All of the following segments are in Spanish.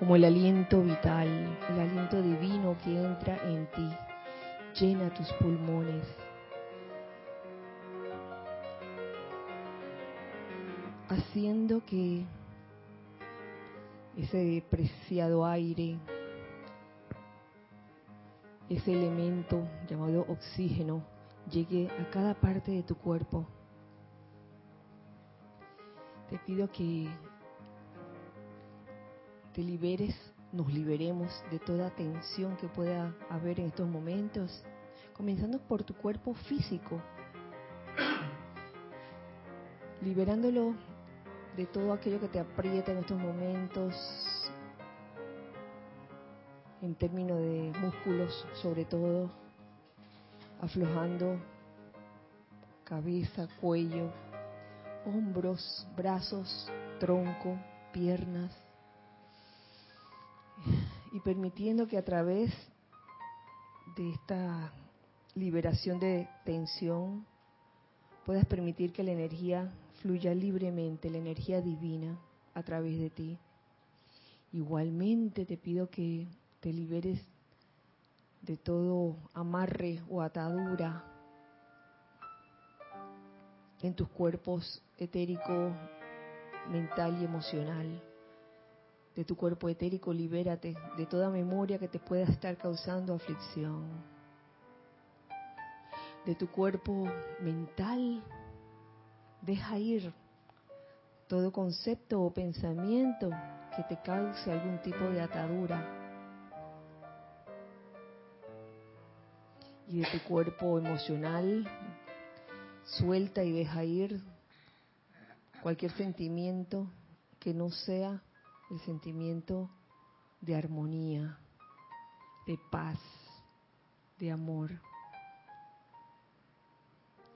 como el aliento vital, el aliento divino que entra en ti, llena tus pulmones. Haciendo que ese preciado aire, ese elemento llamado oxígeno, llegue a cada parte de tu cuerpo. Te pido que te liberes, nos liberemos de toda tensión que pueda haber en estos momentos, comenzando por tu cuerpo físico, liberándolo de todo aquello que te aprieta en estos momentos, en términos de músculos sobre todo, aflojando cabeza, cuello, hombros, brazos, tronco, piernas, y permitiendo que a través de esta liberación de tensión puedas permitir que la energía fluya libremente, la energía divina a través de ti. Igualmente te pido que te liberes de todo amarre o atadura en tus cuerpos etérico, mental y emocional de tu cuerpo etérico, libérate de toda memoria que te pueda estar causando aflicción. De tu cuerpo mental, deja ir todo concepto o pensamiento que te cause algún tipo de atadura. Y de tu cuerpo emocional, suelta y deja ir cualquier sentimiento que no sea el sentimiento de armonía, de paz, de amor.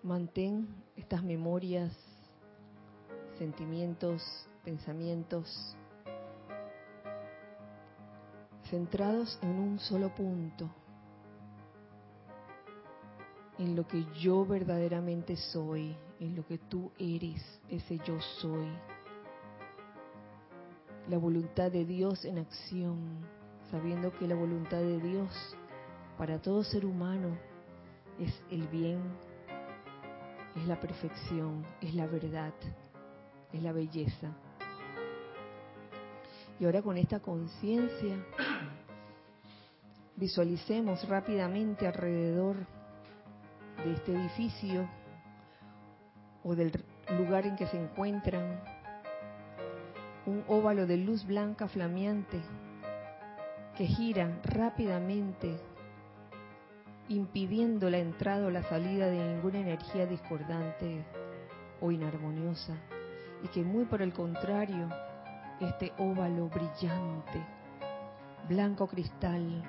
Mantén estas memorias, sentimientos, pensamientos centrados en un solo punto, en lo que yo verdaderamente soy, en lo que tú eres, ese yo soy la voluntad de Dios en acción, sabiendo que la voluntad de Dios para todo ser humano es el bien, es la perfección, es la verdad, es la belleza. Y ahora con esta conciencia, visualicemos rápidamente alrededor de este edificio o del lugar en que se encuentran un óvalo de luz blanca flameante que gira rápidamente, impidiendo la entrada o la salida de ninguna energía discordante o inarmoniosa, y que muy por el contrario, este óvalo brillante, blanco cristal,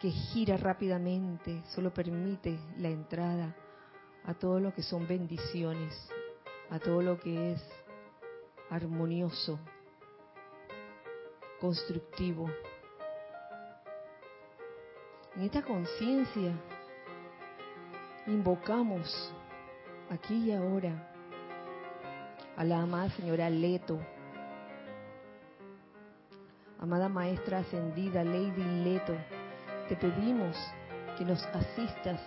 que gira rápidamente, solo permite la entrada a todo lo que son bendiciones, a todo lo que es armonioso, constructivo. En esta conciencia invocamos aquí y ahora a la amada señora Leto, amada maestra ascendida Lady Leto, te pedimos que nos asistas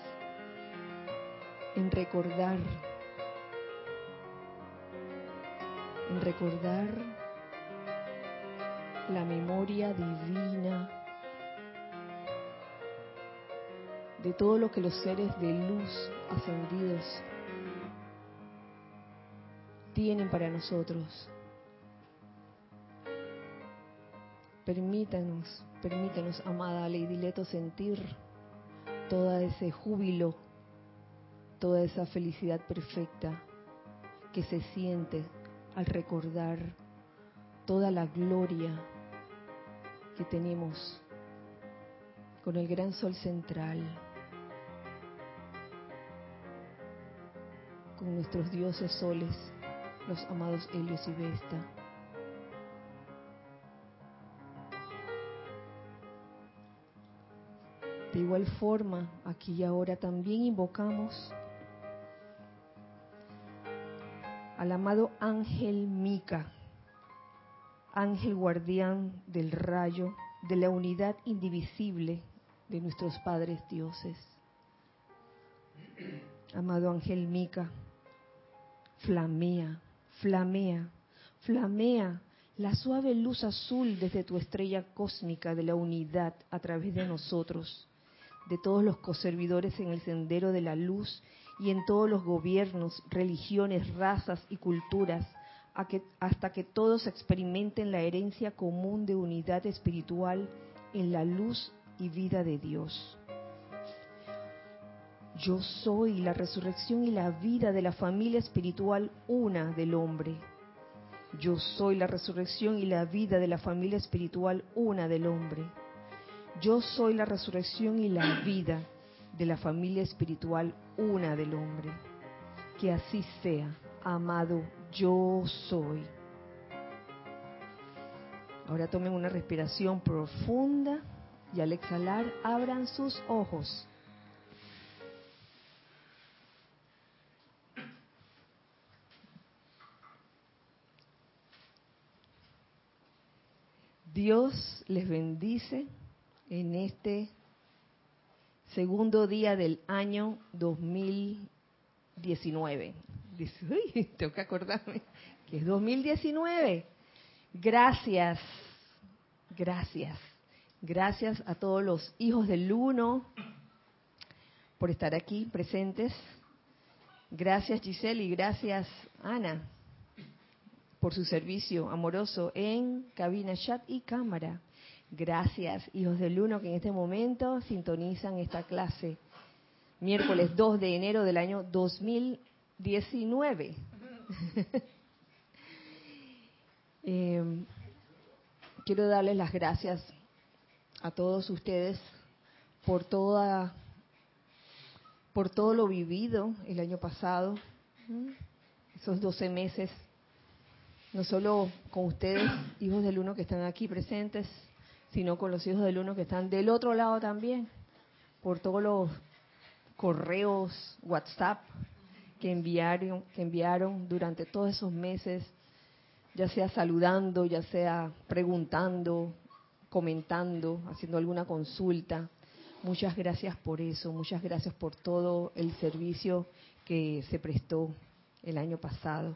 en recordar recordar la memoria divina de todo lo que los seres de luz ascendidos tienen para nosotros. Permítanos, permítanos, amada Lady Leto, sentir todo ese júbilo, toda esa felicidad perfecta que se siente al recordar toda la gloria que tenemos con el gran sol central, con nuestros dioses soles, los amados Helios y Vesta. De igual forma, aquí y ahora también invocamos al amado ángel Mica, ángel guardián del rayo, de la unidad indivisible de nuestros padres dioses. Amado ángel Mica, flamea, flamea, flamea la suave luz azul desde tu estrella cósmica de la unidad a través de nosotros, de todos los coservidores en el sendero de la luz y en todos los gobiernos, religiones, razas y culturas, hasta que todos experimenten la herencia común de unidad espiritual en la luz y vida de Dios. Yo soy la resurrección y la vida de la familia espiritual una del hombre yo soy la resurrección y la vida de la familia espiritual una del hombre. Yo soy la resurrección y la vida de la familia espiritual una del hombre. Que así sea, amado, yo soy. Ahora tomen una respiración profunda y al exhalar abran sus ojos. Dios les bendice en este segundo día del año 2019. Dice, uy, tengo que acordarme que es 2019. Gracias, gracias, gracias a todos los hijos del Uno por estar aquí presentes. Gracias Giselle y gracias Ana por su servicio amoroso en cabina, chat y cámara. Gracias, hijos del uno, que en este momento sintonizan esta clase. Miércoles 2 de enero del año 2019. Em, quiero darles las gracias a todos ustedes por toda por todo lo vivido el año pasado, esos 12 meses no solo con ustedes, hijos del uno que están aquí presentes, sino con los hijos del uno que están del otro lado también, por todos los correos, WhatsApp que enviaron, que enviaron durante todos esos meses, ya sea saludando, ya sea preguntando, comentando, haciendo alguna consulta. Muchas gracias por eso, muchas gracias por todo el servicio que se prestó el año pasado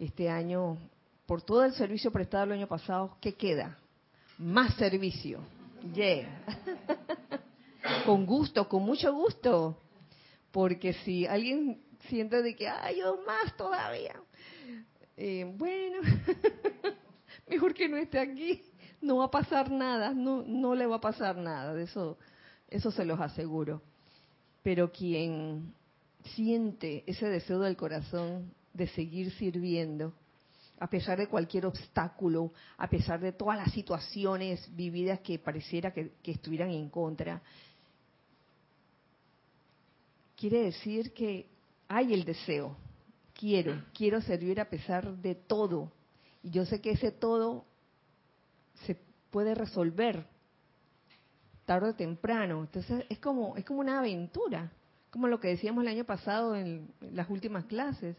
este año, por todo el servicio prestado el año pasado, ¿qué queda? Más servicio. Yeah. con gusto, con mucho gusto. Porque si alguien siente de que, hay yo más todavía, eh, bueno, mejor que no esté aquí, no va a pasar nada, no, no le va a pasar nada, de eso, eso se los aseguro. Pero quien siente ese deseo del corazón de seguir sirviendo, a pesar de cualquier obstáculo, a pesar de todas las situaciones vividas que pareciera que, estuvieran en contra. Quiere decir que hay el deseo, quiero, quiero servir a pesar de todo. Y yo sé que ese todo se puede resolver tarde o temprano. Entonces es como, es como una aventura, como lo que decíamos el año pasado en las últimas clases.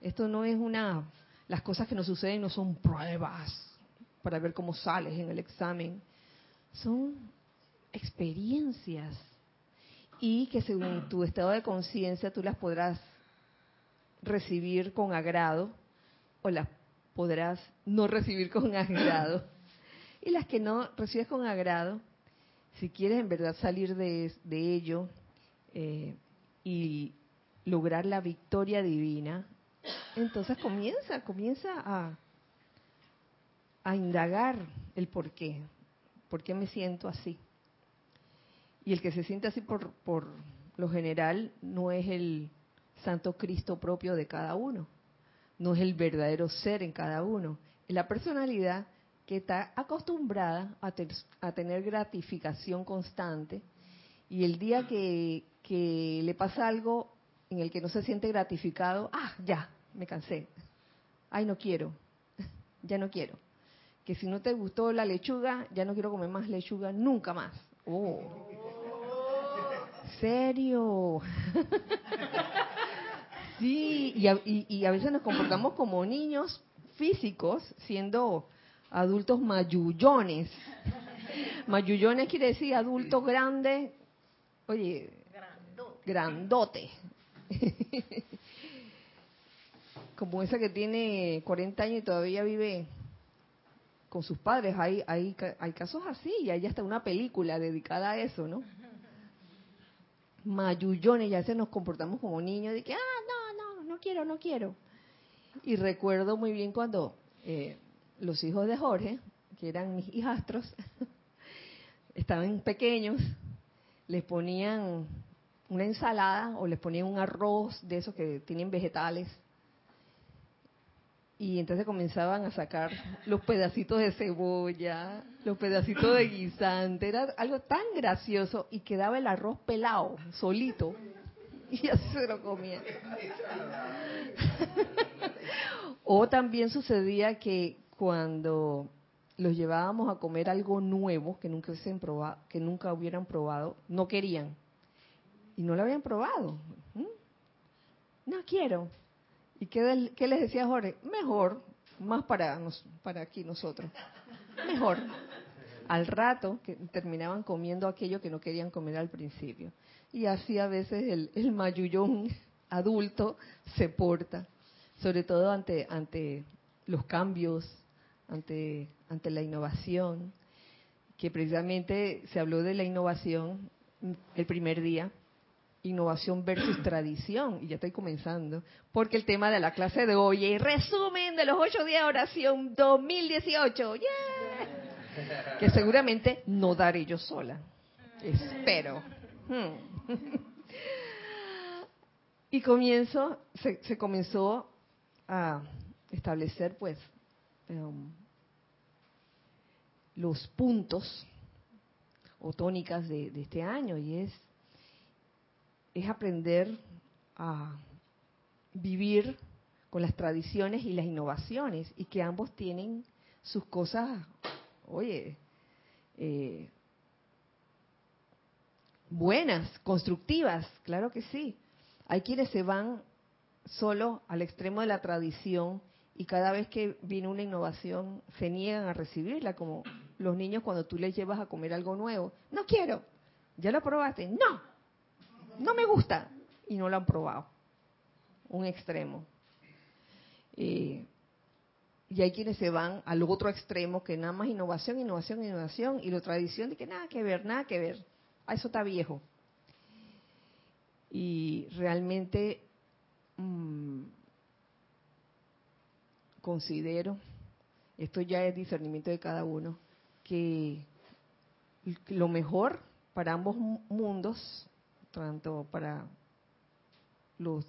Esto no es una, las cosas que nos suceden no son pruebas para ver cómo sales en el examen, son experiencias. Y que según tu estado de conciencia tú las podrás recibir con agrado o las podrás no recibir con agrado. Y las que no recibes con agrado, si quieres en verdad salir de, ello eh, y lograr la victoria divina, entonces comienza, comienza a, indagar el por qué, por qué me siento así. Y el que se siente así por, por lo general no es el Santo Cristo propio de cada uno, no es el verdadero ser en cada uno, es la personalidad que está acostumbrada a, a tener gratificación constante y el día que, que le pasa algo en el que no se siente gratificado, ah, ya, me cansé. Ay, no quiero, ya no quiero. Que si no te gustó la lechuga, ya no quiero comer más lechuga nunca más. Oh. ¿Serio? sí, y a, y a veces nos comportamos como niños físicos siendo adultos mayullones. Mayullones quiere decir adulto grande, oye, grandote. Como esa que tiene 40 años y todavía vive con sus padres. Hay, hay, hay casos así y hay hasta una película dedicada a eso, ¿no? Mayullones, ya se nos comportamos como niños de que, ah, no, no, no quiero, no quiero. Y recuerdo muy bien cuando eh, los hijos de Jorge, que eran mis hijastros, estaban pequeños, les ponían una ensalada o les ponían un arroz de esos que tienen vegetales. Y entonces comenzaban a sacar los pedacitos de cebolla, los pedacitos de guisante. Era algo tan gracioso y quedaba el arroz pelado, solito. Y así se lo comían. o también sucedía que cuando los llevábamos a comer algo nuevo que nunca hubiesen probado, que nunca hubieran probado, no querían y no lo habían probado. No quiero. ¿Y qué, les decía Jorge? Mejor, más para para aquí nosotros. Mejor. Al rato que terminaban comiendo aquello que no querían comer al principio. Y así a veces el, el mayullón adulto se porta, sobre todo ante ante los cambios ante, ante la innovación, que precisamente se habló de la innovación el primer día, innovación versus tradición, y ya estoy comenzando, porque el tema de la clase de hoy es resumen de los ocho días de oración 2018, que seguramente no daré yo sola, espero. Hmm. y comienzo, se, se comenzó a establecer pues Em, los puntos o tónicas de, este año y es, es aprender a vivir con las tradiciones y las innovaciones y que ambos tienen sus cosas, oye, eh, buenas, constructivas, claro que sí. Hay quienes se van solo al extremo de la tradición y cada vez que viene una innovación se niegan a recibirla, como los niños cuando tú les llevas a comer algo nuevo. No quiero. ¿Ya lo probaste? No. No me gusta. Y no lo han probado. Un extremo. y hay quienes se van al otro extremo, que nada más innovación, innovación, innovación, y la tradición de que nada que ver, nada que ver. Ah, eso está viejo. Y realmente mmm, considero, esto ya es discernimiento de cada uno, que lo mejor para ambos mundos, tanto para los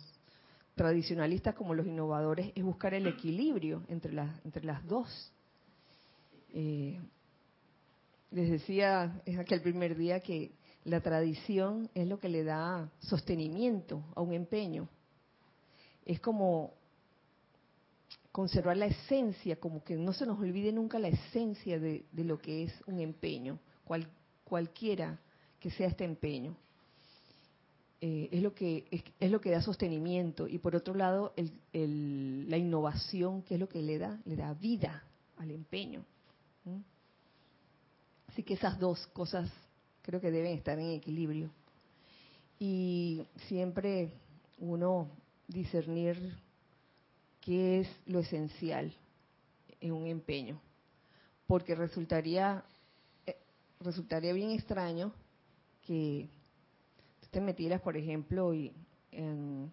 tradicionalistas como los innovadores, es buscar el equilibrio entre las, entre las dos. Eh, les decía es aquel primer día que la tradición es lo que le da sostenimiento a un empeño. Es como conservar la esencia, como que no se nos olvide nunca la esencia de, lo que es un empeño, cualquiera que sea este empeño. Eh, es lo que es, lo que da sostenimiento y por otro lado la innovación que es lo que le da le da vida al empeño así que esas dos cosas creo que deben estar en equilibrio y siempre uno discernir qué es lo esencial en un empeño. Porque resultaría, eh, resultaría bien extraño que te metieras, por ejemplo, y en,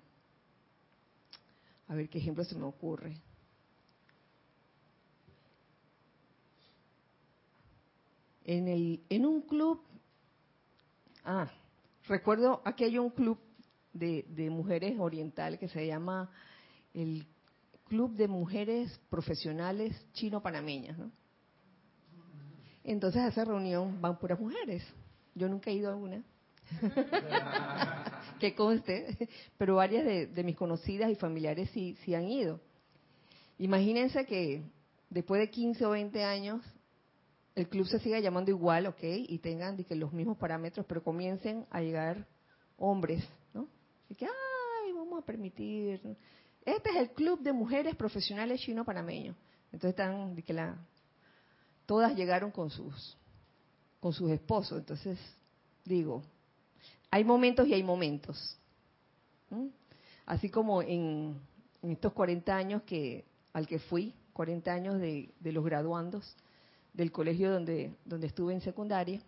a ver qué ejemplo se me ocurre. En, el, en un club, ah, recuerdo aquí hay un club de, de mujeres orientales que se llama el Club de Mujeres Profesionales Chino-Panameñas. ¿no? Entonces a esa reunión van puras mujeres. Yo nunca he ido a una. que conste, pero varias de, mis conocidas y familiares sí, sí han ido. Imagínense que después de 15 o 20 años el club se siga llamando igual, ok, y tengan que los mismos parámetros, pero comiencen a llegar hombres, ¿no? Y que, ay, vamos a permitir. Este es el club de mujeres profesionales chino-panameños. Entonces están, que la, todas llegaron con sus, con sus esposos. Entonces, digo, hay momentos y hay momentos. Así como en, estos 40 años que al que fui, 40 años de, de los graduandos del colegio donde, donde estuve en secundaria,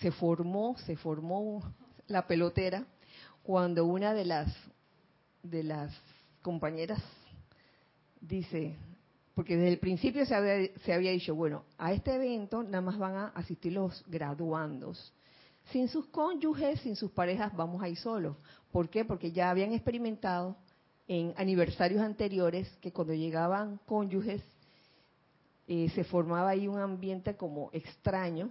se formó, se formó la pelotera cuando una de las de las compañeras dice, porque desde el principio se había, se había dicho, bueno, a este evento nada más van a asistir los graduandos. Sin sus cónyuges, sin sus parejas, vamos a ir solos. ¿Por qué? Porque ya habían experimentado en aniversarios anteriores que cuando llegaban cónyuges eh, se formaba ahí un ambiente como extraño.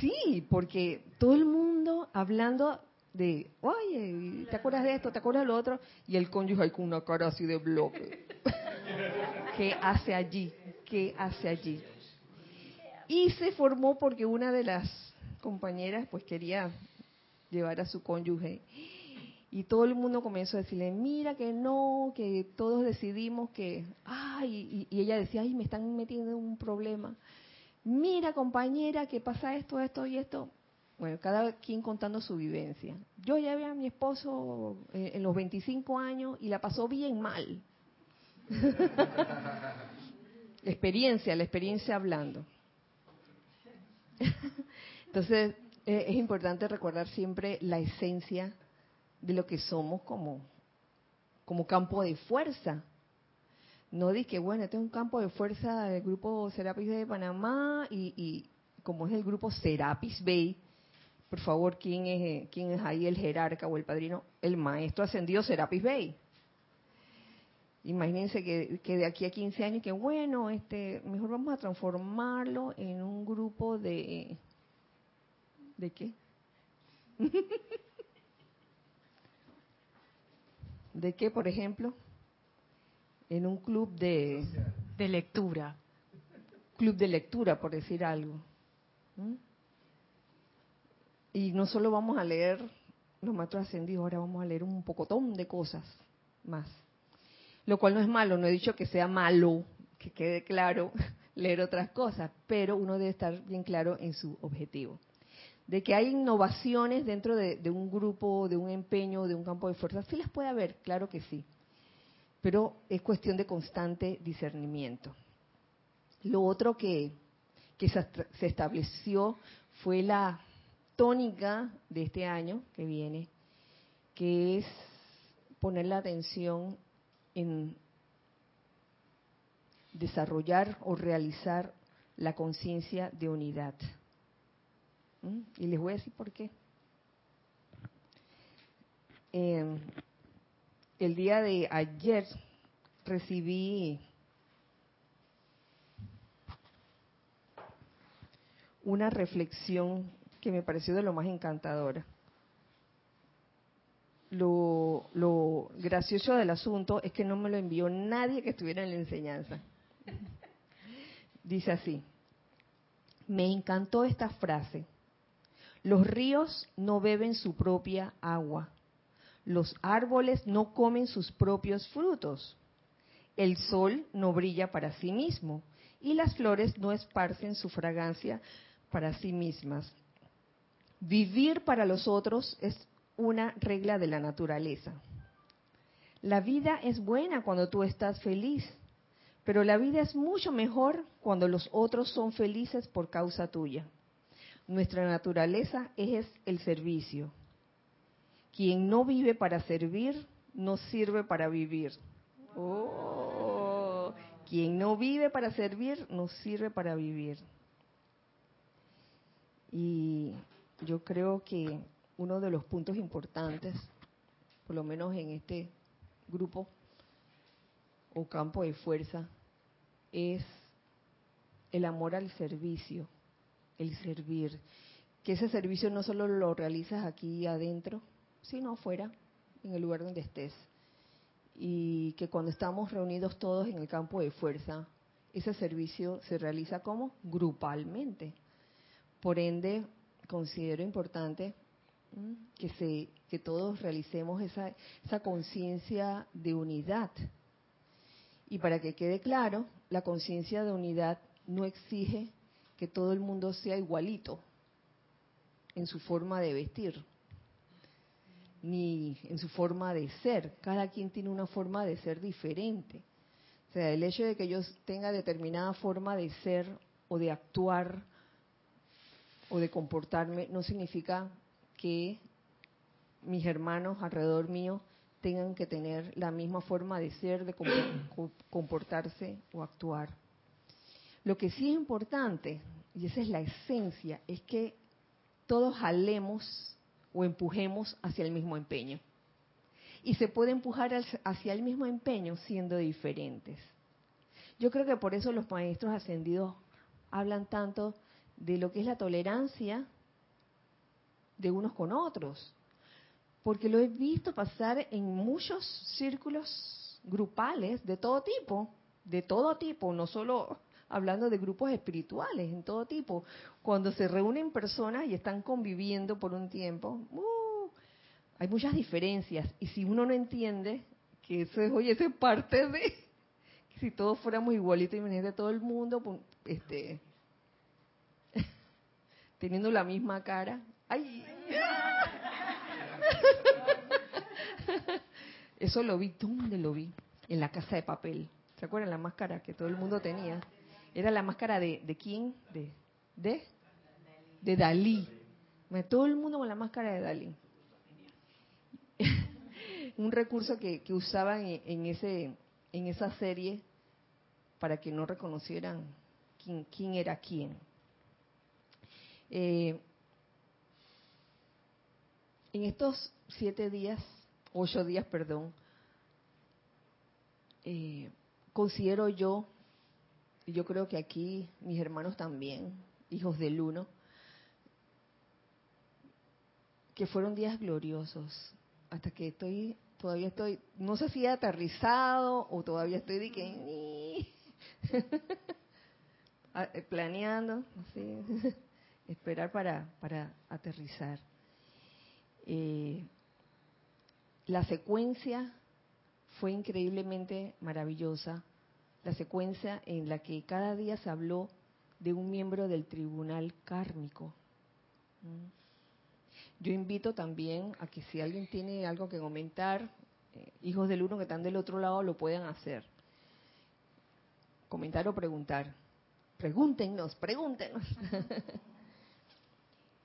Sí, porque todo el mundo hablando de, oye, ¿te acuerdas de esto? ¿Te acuerdas de lo otro? Y el cónyuge ahí con una cara así de bloque. ¿Qué hace allí? ¿Qué hace allí? Y se formó porque una de las compañeras pues quería llevar a su cónyuge y todo el mundo comenzó a decirle, mira que no, que todos decidimos que, ay, y, ella decía, ay, me están metiendo en un problema. Mira compañera, que pasa esto, esto y esto. Bueno, cada quien contando su vivencia. Yo vi a mi esposo eh, en los 25 años y la pasó bien mal. experiencia, la experiencia hablando. Entonces, eh, es importante recordar siempre la esencia de lo que somos como, como campo de fuerza. No di que, bueno, este es un campo de fuerza del grupo Serapis de Panamá y, y como es el grupo Serapis Bay, por favor, ¿quién es, ¿quién es ahí el jerarca o el padrino? El maestro ascendido Serapis Bay. Imagínense que, que, de aquí a 15 años, que bueno, este, mejor vamos a transformarlo en un grupo de... ¿De qué? ¿De qué, por ejemplo? En un club de... De lectura. Club de lectura, por decir algo. ¿Mm? Y no solo vamos a leer los maestros ascendidos, ahora vamos a leer un pocotón de cosas más. Lo cual no es malo, no he dicho que sea malo, que quede claro leer otras cosas, pero uno debe estar bien claro en su objetivo de que hay innovaciones dentro de, un grupo, de un empeño, de un campo de fuerza. Sí las puede haber, claro que sí. Pero es cuestión de constante discernimiento. Lo otro que, que se, se estableció fue la tónica de este año que viene, que es poner la atención en desarrollar o realizar la conciencia de unidad. ¿Mm? Y les voy a decir por qué. Em, el día de ayer recibí una reflexión que me pareció de lo más encantadora. Lo, lo, gracioso del asunto es que no me lo envió nadie que estuviera en la enseñanza. Dice así, me encantó esta frase. Los ríos no beben su propia agua. Los árboles no comen sus propios frutos. El sol no brilla para sí mismo y las flores no esparcen su fragancia para sí mismas. Vivir para los otros es una regla de la naturaleza. La vida es buena cuando tú estás feliz, pero la vida es mucho mejor cuando los otros son felices por causa tuya. Nuestra naturaleza es el servicio. Quien no vive para servir, no sirve para vivir. Oh, quien no vive para servir, no sirve para vivir. Y yo creo que uno de los puntos importantes, por lo menos en este grupo o campo de fuerza, es el amor al servicio el servir. Que ese servicio no solo lo realizas aquí adentro, sino fuera, en el lugar donde estés. Y que cuando estamos reunidos todos en el campo de fuerza, ese servicio se realiza como grupalmente. Por ende, considero importante que se que todos realicemos esa, esa conciencia de unidad. Y para que quede claro, la conciencia de unidad no exige que todo el mundo sea igualito en su forma de vestir, ni en su forma de ser. Cada quien tiene una forma de ser diferente. O sea, el hecho de que yo tenga determinada forma de ser o de actuar o de comportarme no significa que mis hermanos alrededor mío tengan que tener la misma forma de ser, de comportarse o actuar. Lo que sí es importante, y esa es la esencia, es que todos jalemos o empujemos hacia el mismo empeño. Y se puede empujar hacia el mismo empeño siendo diferentes. Yo creo que por eso los maestros ascendidos hablan tanto de lo que es la tolerancia de unos con otros. Porque lo he visto pasar en muchos círculos grupales de todo tipo, de todo tipo, no solo hablando de grupos espirituales, en todo tipo. Cuando se reúnen personas y están conviviendo por un tiempo, uh, hay muchas diferencias. Y si uno no entiende que eso es, oye, eso es parte de, que si todos fuéramos igualitos, imagínate todo el mundo, pues, este, teniendo la misma cara. ¡Ay! Eso lo vi, ¿dónde lo vi? En la casa de papel. ¿Se acuerdan la máscara que todo el mundo tenía? Era la máscara de, de quién? De, de, de Dalí. Todo el mundo con la máscara de Dalí. Un recurso que, que usaban en, ese, en esa serie para que no reconocieran quién, quién era quién. Eh, en estos siete días, ocho días, perdón, eh, considero yo yo creo que aquí mis hermanos también, hijos del uno, que fueron días gloriosos, hasta que estoy, todavía estoy, no sé si he aterrizado o todavía estoy de que, ah, eh, planeando, esperar para, para aterrizar. Eh, la secuencia fue increíblemente maravillosa la secuencia en la que cada día se habló de un miembro del tribunal kármico. ¿Mm? Yo invito también a que si alguien tiene algo que comentar, eh, hijos del uno que están del otro lado lo puedan hacer. Comentar o preguntar. Pregúntenos, pregúntenos.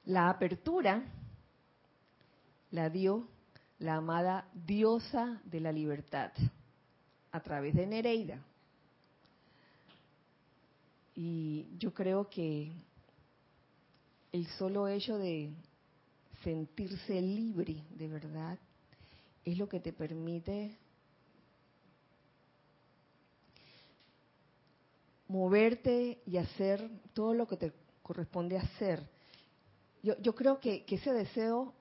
la apertura la dio la amada diosa de la libertad a través de Nereida. Y yo creo que el solo hecho de sentirse libre de verdad es lo que te permite moverte y hacer todo lo que te corresponde hacer. Yo, yo creo que, ese deseo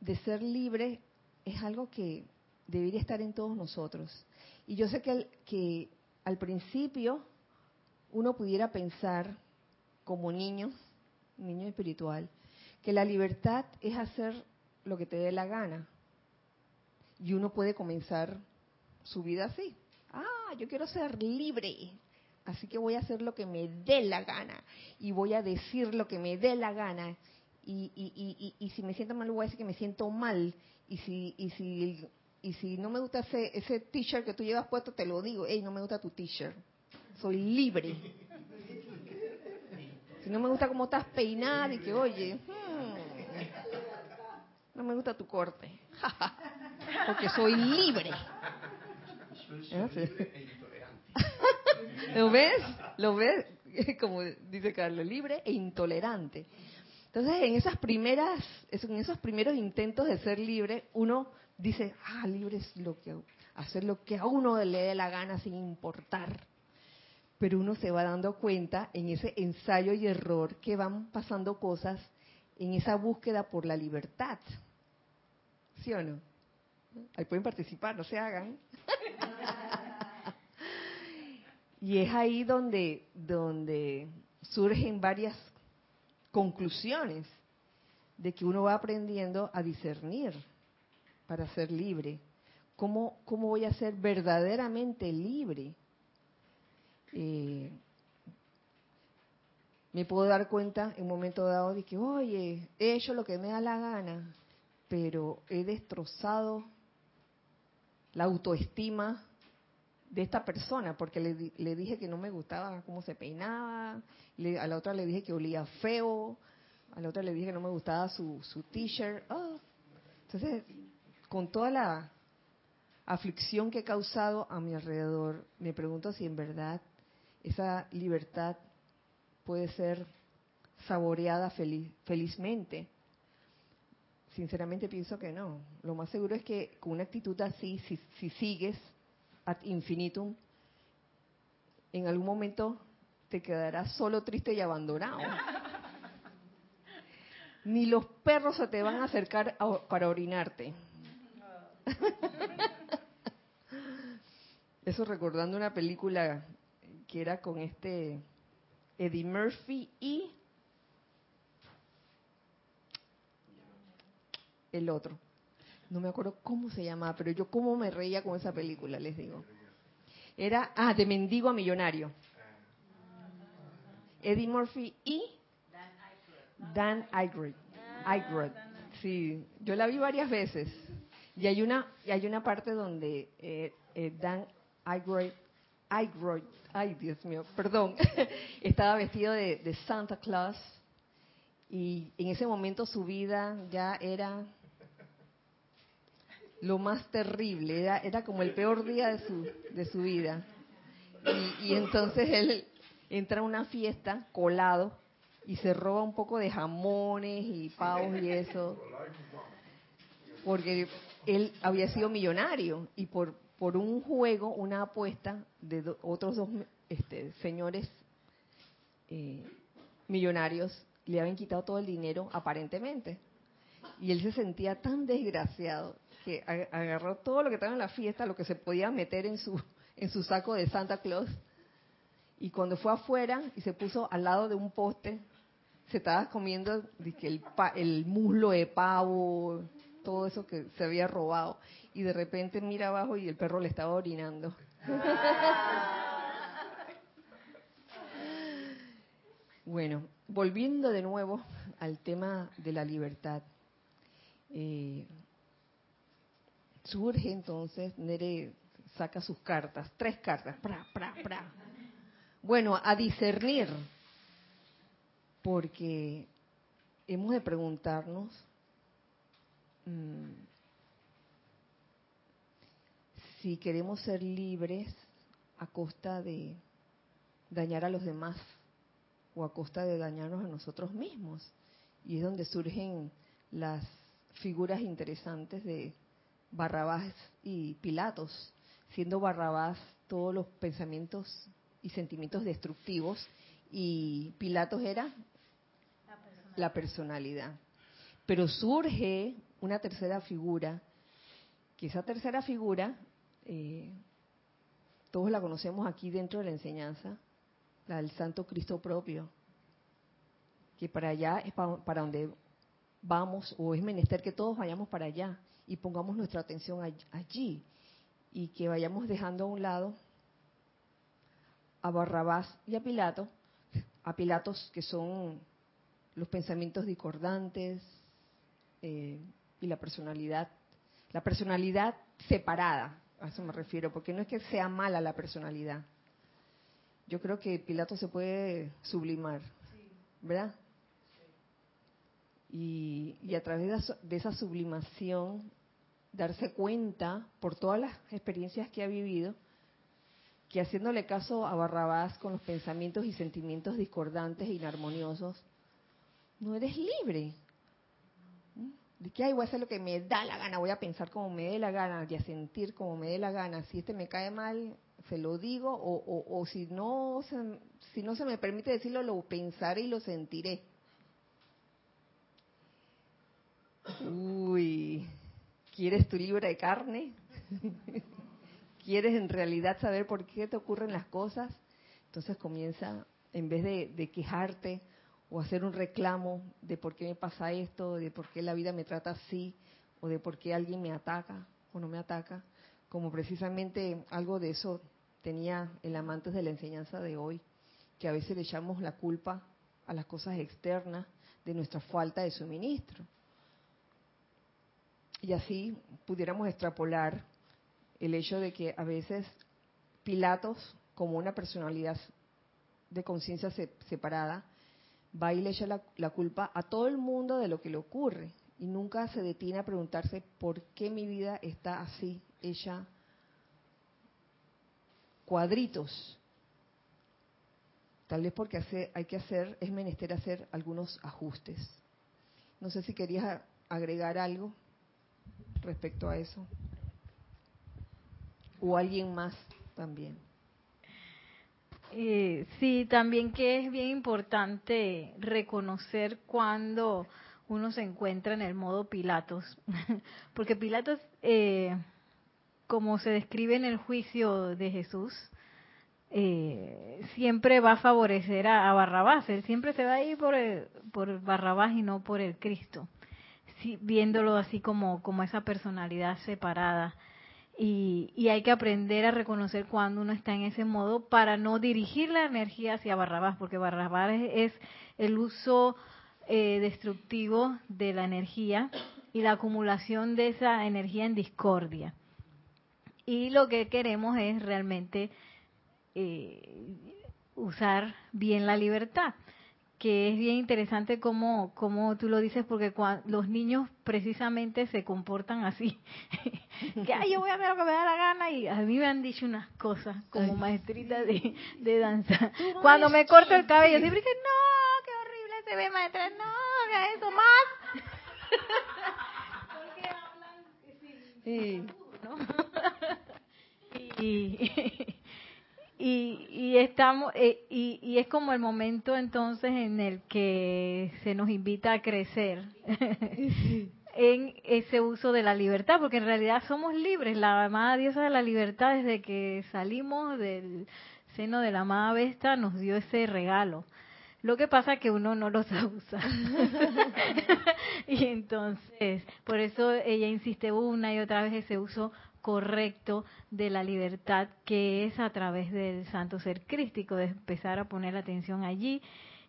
de ser libre es algo que debería estar en todos nosotros. Y yo sé que, que al principio uno pudiera pensar como niño, niño espiritual, que la libertad es hacer lo que te dé la gana. Y uno puede comenzar su vida así. Ah, yo quiero ser libre. Así que voy a hacer lo que me dé la gana. Y voy a decir lo que me dé la gana. Y, y, y, si me siento mal, voy a decir que me siento mal. Y si, y si, y si no me gusta ese, ese t-shirt que tú llevas puesto, te lo digo. Hey, no me gusta tu t-shirt soy libre. Si no me gusta cómo estás peinada y que, oye, hmm, no me gusta tu corte, porque soy libre. ¿Lo ves? ¿Lo ves? Como dice Carlos, libre e intolerante. Entonces, en esas primeras, en esos primeros intentos de ser libre, uno dice, ah, libre es lo que hacer lo que a uno le dé la gana sin importar pero uno se va dando cuenta en ese ensayo y error que van pasando cosas en esa búsqueda por la libertad. ¿Sí o no? Ahí pueden participar, no se hagan. y es ahí donde, donde surgen varias conclusiones. de que uno va aprendiendo a discernir para ser libre. ¿Cómo, cómo voy a ser verdaderamente libre? Eh, me puedo dar cuenta en un momento dado de que, oye, he hecho lo que me da la gana, pero he destrozado la autoestima de esta persona, porque le, dije que no me gustaba cómo se peinaba, a la otra le dije que olía feo, a la otra le dije que no me gustaba su, su t-shirt. Ah. Entonces, con toda la aflicción que he causado a mi alrededor, me pregunto si en verdad esa libertad puede ser saboreada felizmente. Sinceramente pienso que no. Lo más seguro es que con una actitud así, si, si sigues ad infinitum, en algún momento te quedarás solo, triste y abandonado. Ni los perros se te van a acercar para orinarte. Eso recordando una película que era con este Eddie Murphy y el otro. No me acuerdo cómo se llamaba, pero yo cómo me reía con esa película, les digo. Era, ah, de mendigo a millonario. Eddie Murphy y Dan Aykroyd. Aykroyd. Sí, yo la vi varias veces. Y hay una, y hay una parte donde eh, eh, Dan Aykroyd, Ay Dios mío, perdón, estaba vestido de, Santa Claus y en ese momento su vida ya era lo más terrible, era como el peor día de su, de su vida. Y, entonces él entra a una fiesta colado y se roba un poco de jamones y pavos y eso, porque él había sido millonario y por, por un juego, una apuesta de otros dos este, señores eh, millonarios, le habían quitado todo el dinero aparentemente. Y él se sentía tan desgraciado que agarró todo lo que estaba en la fiesta, lo que se podía meter en su, en su saco de Santa Claus, y cuando fue afuera y se puso al lado de un poste, se estaba comiendo el, el muslo de pavo, todo eso que se había robado, y de repente mira abajo y el perro le estaba orinando. bueno, volviendo de nuevo al tema de la libertad. Eh, surge entonces, Nere saca sus cartas, tres cartas, pra, pra, pra. Bueno, a discernir, porque hemos de preguntarnos mm, si queremos ser libres a costa de dañar a los demás o a costa de dañarnos a nosotros mismos. Y es donde surgen las figuras interesantes de Barrabás y Pilatos, siendo Barrabás todos los pensamientos y sentimientos destructivos y Pilatos era la personalidad. Pero surge una tercera figura, que esa tercera figura, eh, todos la conocemos aquí dentro de la enseñanza, la del Santo Cristo propio, que para allá es para donde vamos, o es menester que todos vayamos para allá y pongamos nuestra atención allí y que vayamos dejando a un lado a Barrabás y a Pilato, a Pilatos que son los pensamientos discordantes eh, y la personalidad, la personalidad separada, a eso me refiero, porque no es que sea mala la personalidad. Yo creo que Pilato se puede sublimar, ¿verdad? y, a través de esa sublimación darse cuenta por todas las experiencias que ha vivido que haciéndole caso a Barrabás con los pensamientos y sentimientos discordantes e inarmoniosos, no eres libre. De que, ay, voy a hacer lo que me da la gana, voy a pensar como me dé la gana y a sentir como me dé la gana. Si este me cae mal, se lo digo, o, o, si, no si no se me permite decirlo, lo pensaré y lo sentiré. Uy, ¿quieres tu libro de carne? ¿Quieres en realidad saber por qué te ocurren las cosas? Entonces comienza, en vez de, quejarte o hacer un reclamo de por qué me pasa esto, de por qué la vida me trata así, o de por qué alguien me ataca o no me ataca, como precisamente algo de eso tenía el amante de la enseñanza de hoy, que a veces le echamos la culpa a las cosas externas de nuestra falta de suministro. Y así pudiéramos extrapolar el hecho de que a veces Pilatos, como una personalidad de conciencia separada, va y le echa la, culpa a todo el mundo de lo que le ocurre y nunca se detiene a preguntarse por qué mi vida está así, ella cuadritos. Tal vez porque hace, hay que hacer, es menester hacer algunos ajustes. No sé si querías agregar algo respecto a eso. O alguien más también. Eh, sí, también que es bien importante reconocer cuando uno se encuentra en el modo Pilatos, porque Pilatos, eh, como se describe en el juicio de Jesús, eh, siempre va a favorecer a, Barrabás, él siempre se va a ir por, por Barrabás y no por el Cristo, viéndolo así como, como esa personalidad separada. Y, y, hay que aprender a reconocer cuando uno está en ese modo para no dirigir la energía hacia Barrabás, porque Barrabás es, el uso eh, destructivo de la energía y la acumulación de esa energía en discordia. Y lo que queremos es realmente eh, usar bien la libertad que es bien interesante como, como tú lo dices, porque los niños precisamente se comportan así. que Ay, yo voy a hacer lo que me da la gana y a mí me han dicho unas cosas como maestrita de, de danza. Cuando me corto el cabello, siempre dicen, no, qué horrible se ve maestra, no, haga eso más. porque hablan sí. y, y, y estamos eh, y, y, es como el momento entonces en el que se nos invita a crecer en ese uso de la libertad porque en realidad somos libres. La amada diosa de la libertad desde que salimos del seno de la amada Vesta nos dio ese regalo. Lo que pasa es que uno no lo sabe usar. y entonces, por eso ella insiste una y otra vez ese uso correcto de la libertad que es a través del santo ser crístico, de empezar a poner la atención allí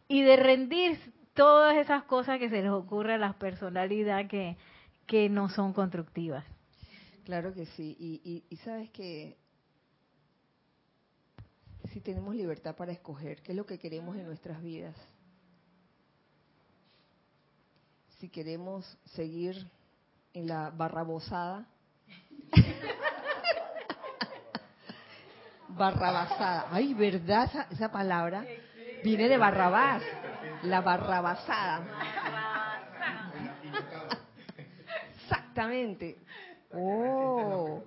y de rendir todas esas cosas que se les ocurre a las personalidades que, que no son constructivas. Claro que sí, y, y, sabes que si tenemos libertad para escoger qué es lo que queremos en nuestras vidas, si queremos seguir en la barrabosada, Barrabasada. Ay, ¿verdad esa, palabra? Viene de Barrabás. La barrabasada. Exactamente. Oh.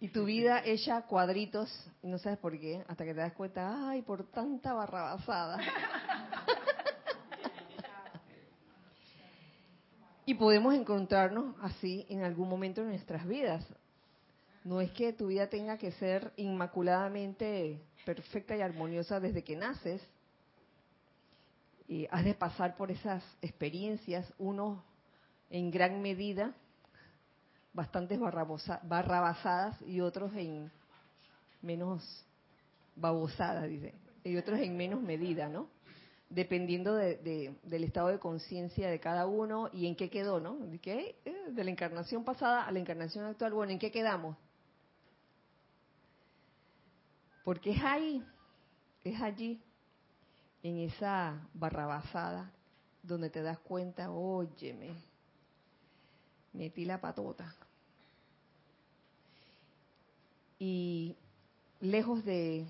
Y tu vida hecha cuadritos, y no sabes por qué, hasta que te das cuenta, ay, por tanta barrabasada. Y podemos encontrarnos así en algún momento de nuestras vidas. No es que tu vida tenga que ser inmaculadamente perfecta y armoniosa desde que naces. Y has de pasar por esas experiencias, uno en gran medida, bastantes barrabasadas y otros en menos babosadas, dice, y otros en menos medida, ¿no? Dependiendo de, del estado de conciencia de cada uno y en qué quedó, ¿no? De, qué? Eh, de la encarnación pasada a la encarnación actual, bueno, ¿en qué quedamos? Porque es ahí, es allí, en esa barrabasada, donde te das cuenta, óyeme, metí la patota. Y lejos de,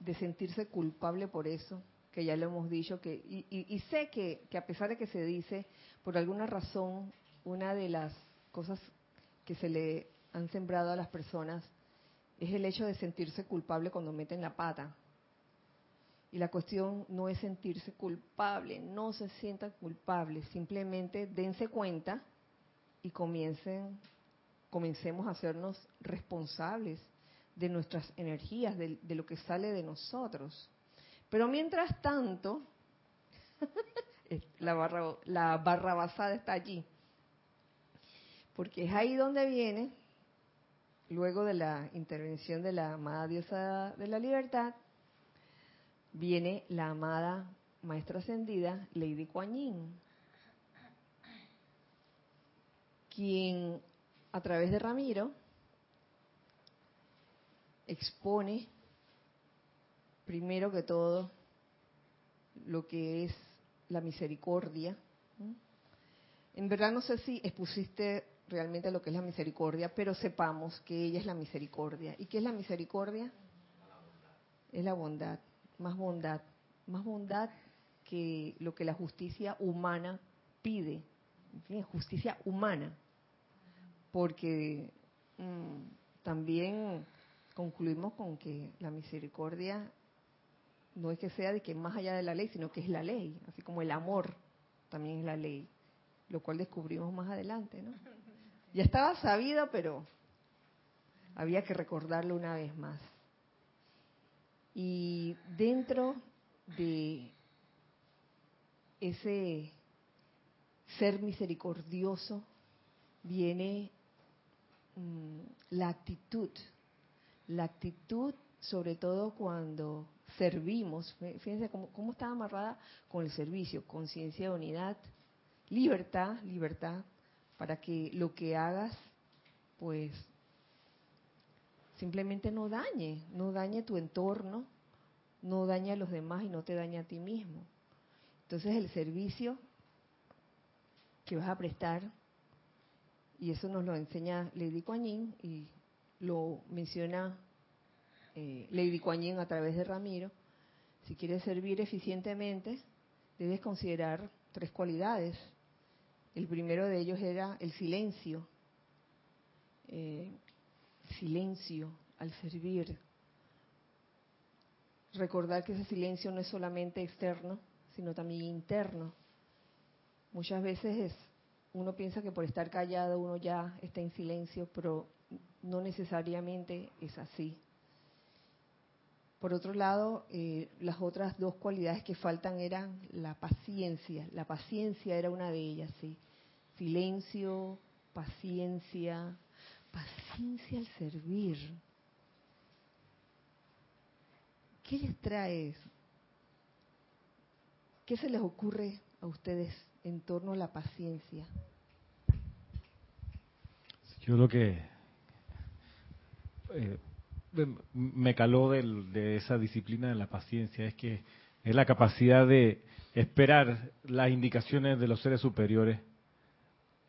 de sentirse culpable por eso, que ya lo hemos dicho, que y, y, sé que, que a pesar de que se dice, por alguna razón, una de las cosas que se le han sembrado a las personas es el hecho de sentirse culpable cuando meten la pata. Y la cuestión no es sentirse culpable, no se sientan culpables, simplemente dense cuenta y comiencen, comencemos a hacernos responsables de nuestras energías, de lo que sale de nosotros. Pero mientras tanto, la, barra, la está allí. Porque es ahí donde viene, luego de la intervención de la amada diosa de la libertad, viene la amada maestra ascendida, Lady Kuan Yin, quien a través de Ramiro expone primero que todo lo que es la misericordia. En verdad no sé si expusiste realmente lo que es la misericordia, pero sepamos que ella es la misericordia. ¿Y qué es la misericordia? Es la bondad, más bondad, más bondad que lo que la justicia humana pide, justicia humana, porque mm, también concluimos con que la misericordia no es que sea de que más allá de la ley, sino que es la ley, así como el amor también es la ley, lo cual descubrimos más adelante, ¿no? Ya estaba sabido, pero había que recordarlo una vez más. Y dentro de ese ser misericordioso viene mm, la actitud, la actitud sobre todo cuando servimos, fíjense cómo, cómo está amarrada con el servicio, conciencia de unidad, libertad, libertad, para que lo que hagas, pues, simplemente no dañe, no dañe tu entorno, no dañe a los demás y no te dañe a ti mismo. Entonces el servicio que vas a prestar, y eso nos lo enseña Lady Kuan Yin y lo menciona eh, Lady Kuan a través de Ramiro, si quieres servir eficientemente, debes considerar tres cualidades. El primero de ellos era el silencio. Eh, silencio al servir. Recordar que ese silencio no es solamente externo, sino también interno. Muchas veces uno piensa que por estar callado uno ya está en silencio, pero no necesariamente es así. Por otro lado, eh, las otras dos cualidades que faltan eran la paciencia. La paciencia era una de ellas, sí. Silencio, paciencia, paciencia al servir. ¿Qué les trae? ¿Qué se les ocurre a ustedes en torno a la paciencia? Yo lo que eh, me caló de esa disciplina de la paciencia es que es la capacidad de esperar las indicaciones de los seres superiores,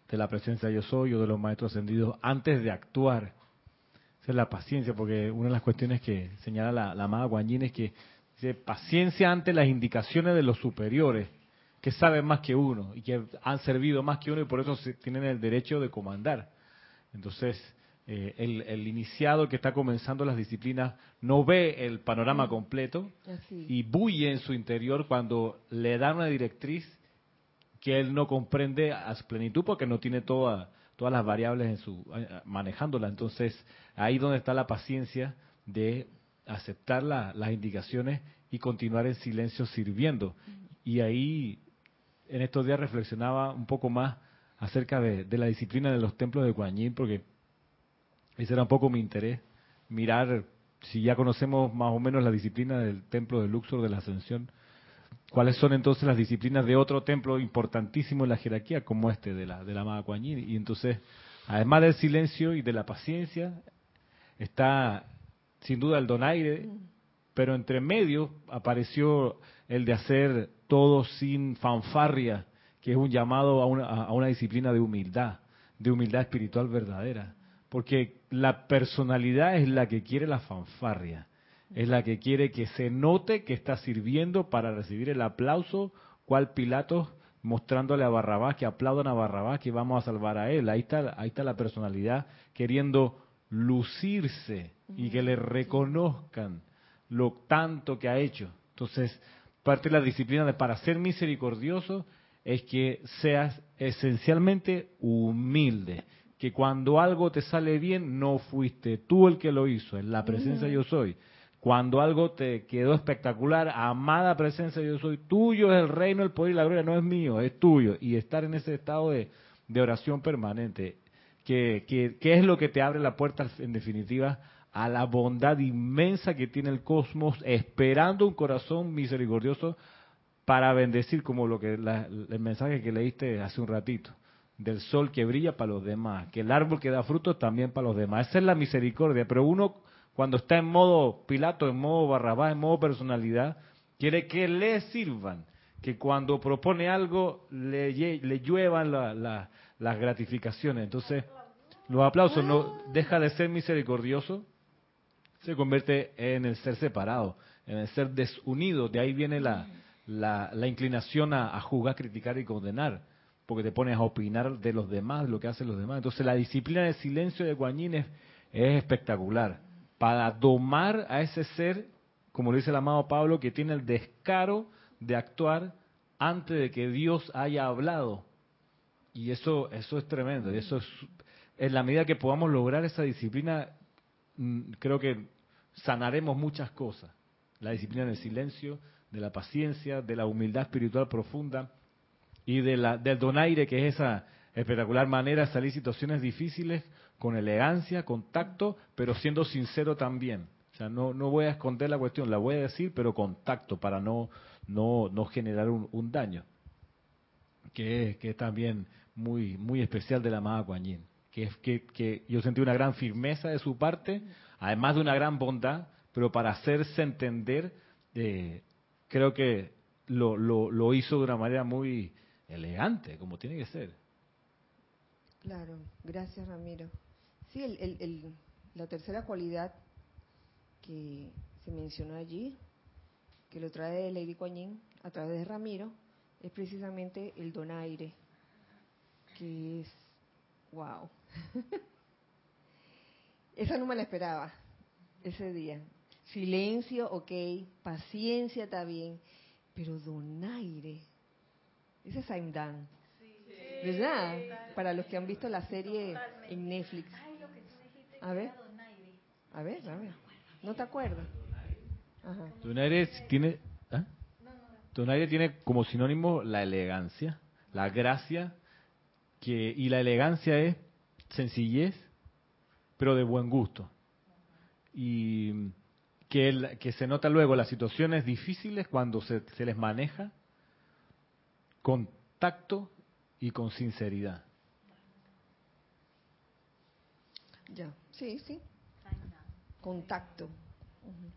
de la presencia yo soy o de los maestros ascendidos antes de actuar. Esa es la paciencia, porque una de las cuestiones que señala la, la amada Guanyin es que dice paciencia ante las indicaciones de los superiores, que saben más que uno y que han servido más que uno y por eso tienen el derecho de comandar. Entonces, eh, el, iniciado que está comenzando las disciplinas no ve el panorama mm. completo y bulle en su interior cuando le dan una directriz que él no comprende a su plenitud porque no tiene todas las variables en su eh, manejándola. Entonces, ahí donde está la paciencia de aceptar las indicaciones y continuar en silencio sirviendo. Y ahí, en estos días reflexionaba un poco más acerca de, la disciplina de los templos de Guanyin, porque ese era un poco mi interés, mirar si ya conocemos más o menos la disciplina del templo de Luxor de la Ascensión, cuáles son entonces las disciplinas de otro templo importantísimo en la jerarquía como este de la de la amada Y entonces, además del silencio y de la paciencia, está sin duda el donaire, mm. pero entre medio apareció el de hacer todo sin fanfarria, que es un llamado a una, a una disciplina de humildad, de humildad espiritual verdadera. Porque la personalidad es la que quiere la fanfarria, es la que quiere que se note que está sirviendo para recibir el aplauso, cual Pilatos mostrándole a Barrabás que aplaudan a Barrabás que vamos a salvar a él. Ahí está, ahí está la personalidad queriendo lucirse y que le reconozcan lo tanto que ha hecho. Entonces, parte de la disciplina de para ser misericordioso es que seas esencialmente humilde que cuando algo te sale bien no fuiste tú el que lo hizo, en la presencia yo soy. Cuando algo te quedó espectacular, amada presencia, yo soy tuyo, es el reino, el poder y la gloria, no es mío, es tuyo. Y estar en ese estado de, oración permanente, que, que, es lo que te abre la puerta, en definitiva, a la bondad inmensa que tiene el cosmos, esperando un corazón misericordioso para bendecir, como lo que el mensaje que leíste hace un ratito, del sol que brilla para los demás, que el árbol que da frutos también para los demás. Esa es la misericordia, pero uno cuando está en modo Pilato, en modo Barrabás, en modo personalidad, quiere que le sirvan, que cuando propone algo le, le lluevan las gratificaciones. Entonces, los aplausos no deja de ser misericordioso, se convierte en el ser separado, en el ser desunido. De ahí viene la, la, inclinación a, a, juzgar, criticar y condenar, porque te pones a opinar de los demás, de lo que hacen los demás. Entonces la disciplina del silencio de Guanyin es, espectacular, para domar a ese ser, como lo dice el amado Pablo, que tiene el descaro de actuar antes de que Dios haya hablado. Y eso, eso es tremendo, y eso es, en la medida que podamos lograr esa disciplina, mm, creo que sanaremos muchas cosas. La disciplina del silencio, de la paciencia, de la humildad espiritual profunda y de la, del donaire, que es esa espectacular manera de salir situaciones difíciles con elegancia, con tacto, pero siendo sincero también. O sea, no, no voy a esconder la cuestión, la voy a decir, pero con tacto para no, no, no generar un, daño. Que es, que también muy, muy especial de la amada Kuan Que es que, que yo sentí una gran firmeza de su parte, además de una gran bondad, pero para hacerse entender eh, creo que lo, lo, hizo de una manera muy elegante, como tiene que ser. Claro, gracias Ramiro. Sí, el, el, la tercera cualidad que se mencionó allí, que lo trae Lady Kuan a través de Ramiro, es precisamente el donaire, que es, wow. Esa no me la esperaba ese día. Silencio, ok. Paciencia, está bien. Pero donaire. Ese es Saimdan. ¿Verdad? Para los que han visto la serie en Netflix. a ver. A ver, a ver. ¿No te acuerdas? Donaire tiene... ¿ah? Donaire tiene como sinónimo la elegancia, la gracia, que y la elegancia es sencillez, pero de buen gusto. Y que, se nota luego las situaciones difíciles cuando se, les maneja con tacto y con sinceridad. Ya, sí, sí. Contacto.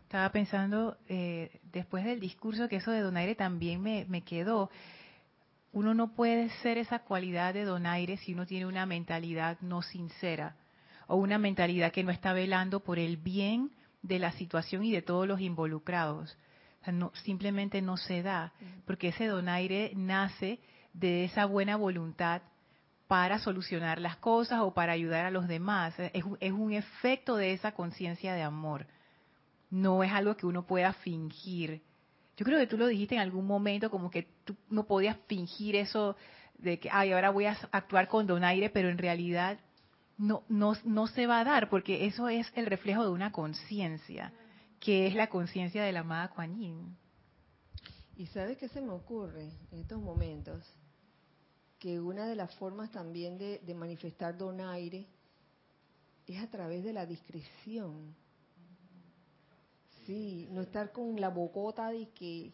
Estaba pensando, eh, después del discurso, que eso de donaire también me, me quedó. Uno no puede ser esa cualidad de donaire si uno tiene una mentalidad no sincera o una mentalidad que no está velando por el bien de la situación y de todos los involucrados. No, simplemente no se da, porque ese donaire nace de esa buena voluntad para solucionar las cosas o para ayudar a los demás. Es, es un efecto de esa conciencia de amor. No es algo que uno pueda fingir. Yo creo que tú lo dijiste en algún momento, como que tú no podías fingir eso de que, ay, ahora voy a actuar con donaire, pero en realidad no, no, no se va a dar, porque eso es el reflejo de una conciencia, que es la conciencia de la amada Kuan. ¿Y sabes qué se me ocurre en estos momentos? Que una de las formas también de, de manifestar donaire es a través de la discreción. Sí, no estar con la bocota de que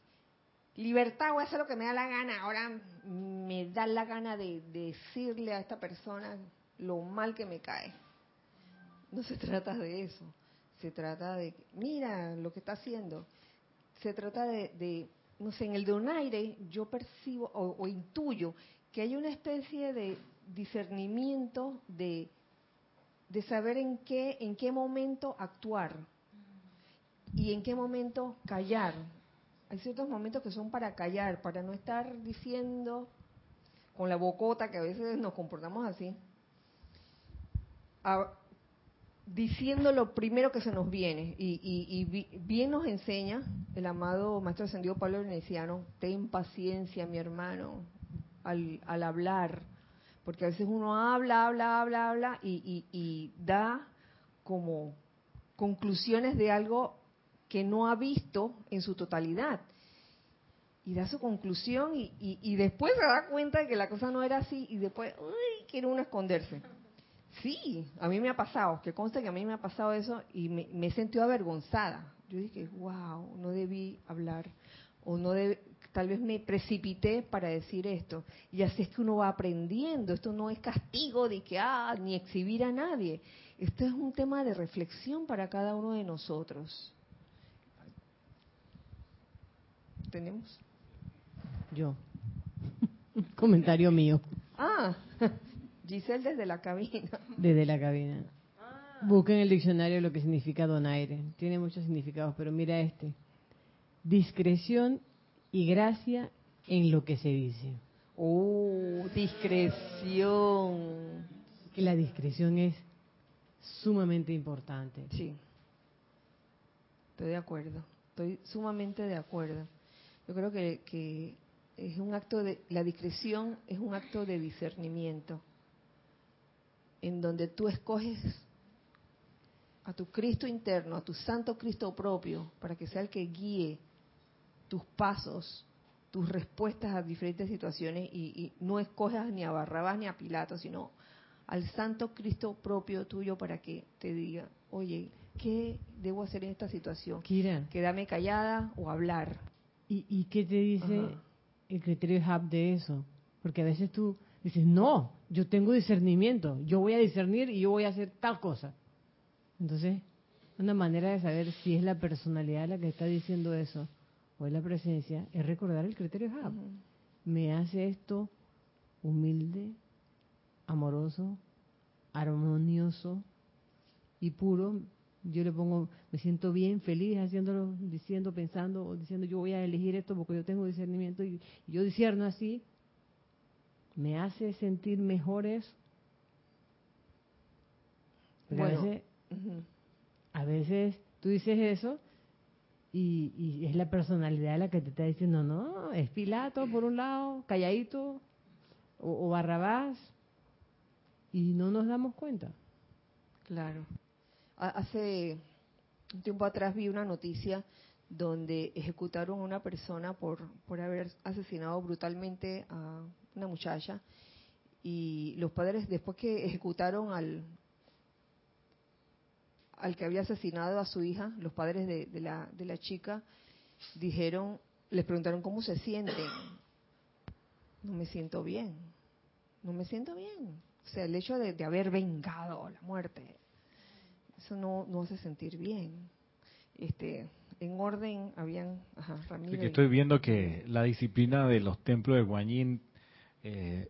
libertad o hacer lo que me da la gana. Ahora me da la gana de decirle a esta persona lo mal que me cae. No se trata de eso. Se trata de, mira lo que está haciendo. Se trata de, no sé, en el donaire yo percibo o, intuyo que hay una especie de discernimiento de, de saber en qué, en qué momento actuar y en qué momento callar. Hay ciertos momentos que son para callar, para no estar diciendo con la bocota que a veces nos comportamos así, diciendo lo primero que se nos viene. Y, bien nos enseña el amado Maestro Ascendido Pablo Veneciano, ten paciencia, mi hermano, al, hablar. Porque a veces uno habla, habla, habla, habla y, da como conclusiones de algo que no ha visto en su totalidad. Y da su conclusión y, y, después se da cuenta de que la cosa no era así y después, uy, quiere uno esconderse. Sí, a mí me ha pasado, que consta que a mí me ha pasado eso y me, me he sentido avergonzada. Yo dije, wow, no debí hablar o no debe, tal vez me precipité para decir esto. Y así es que uno va aprendiendo. Esto no es castigo de que, ah, ni exhibir a nadie. Esto es un tema de reflexión para cada uno de nosotros. ¿Tenemos? Yo. Comentario mío. Ah, Giselle desde la cabina. Desde la cabina. Busquen en el diccionario lo que significa donaire. Tiene muchos significados, pero mira este. Discreción y gracia en lo que se dice. Oh, discreción. Que la discreción es sumamente importante. Sí. Estoy de acuerdo. Estoy sumamente de acuerdo. Yo creo que, que es un acto de la discreción es un acto de discernimiento en donde tú escoges a tu Cristo interno, a tu Santo Cristo propio, para que sea el que guíe tus pasos, tus respuestas a diferentes situaciones y, no escojas ni a Barrabás ni a Pilato, sino al Santo Cristo propio tuyo para que te diga, oye, ¿qué debo hacer en esta situación? Quedarme callada o hablar. ¿Y, qué te dice el criterio Hub de eso? Porque a veces tú dices, no, yo tengo discernimiento, yo voy a discernir y yo voy a hacer tal cosa. Entonces, una manera de saber si es la personalidad la que está diciendo eso o es la presencia es recordar el criterio Hub. Me hace esto humilde, amoroso, armonioso y puro. Yo le pongo, me siento bien, feliz haciéndolo, diciendo, pensando, o diciendo yo voy a elegir esto porque yo tengo discernimiento y, yo discierno así me hace sentir mejores. Pero a, veces, a veces tú dices eso y, es la personalidad la que te está diciendo, no, es Pilato por un lado, calladito, o, o Barrabás, y no nos damos cuenta. Claro. Hace un tiempo atrás vi una noticia donde ejecutaron a una persona por, por haber asesinado brutalmente a una muchacha y los padres después que ejecutaron al al que había asesinado a su hija, los padres de, la, de la chica dijeron, les preguntaron cómo se sienten. No me siento bien, no me siento bien. O sea, el hecho de, haber vengado la muerte, eso no, no hace sentir bien. Este, en orden habían, ajá, Ramiro. estoy viendo que la disciplina de los templos de Guanyin eh,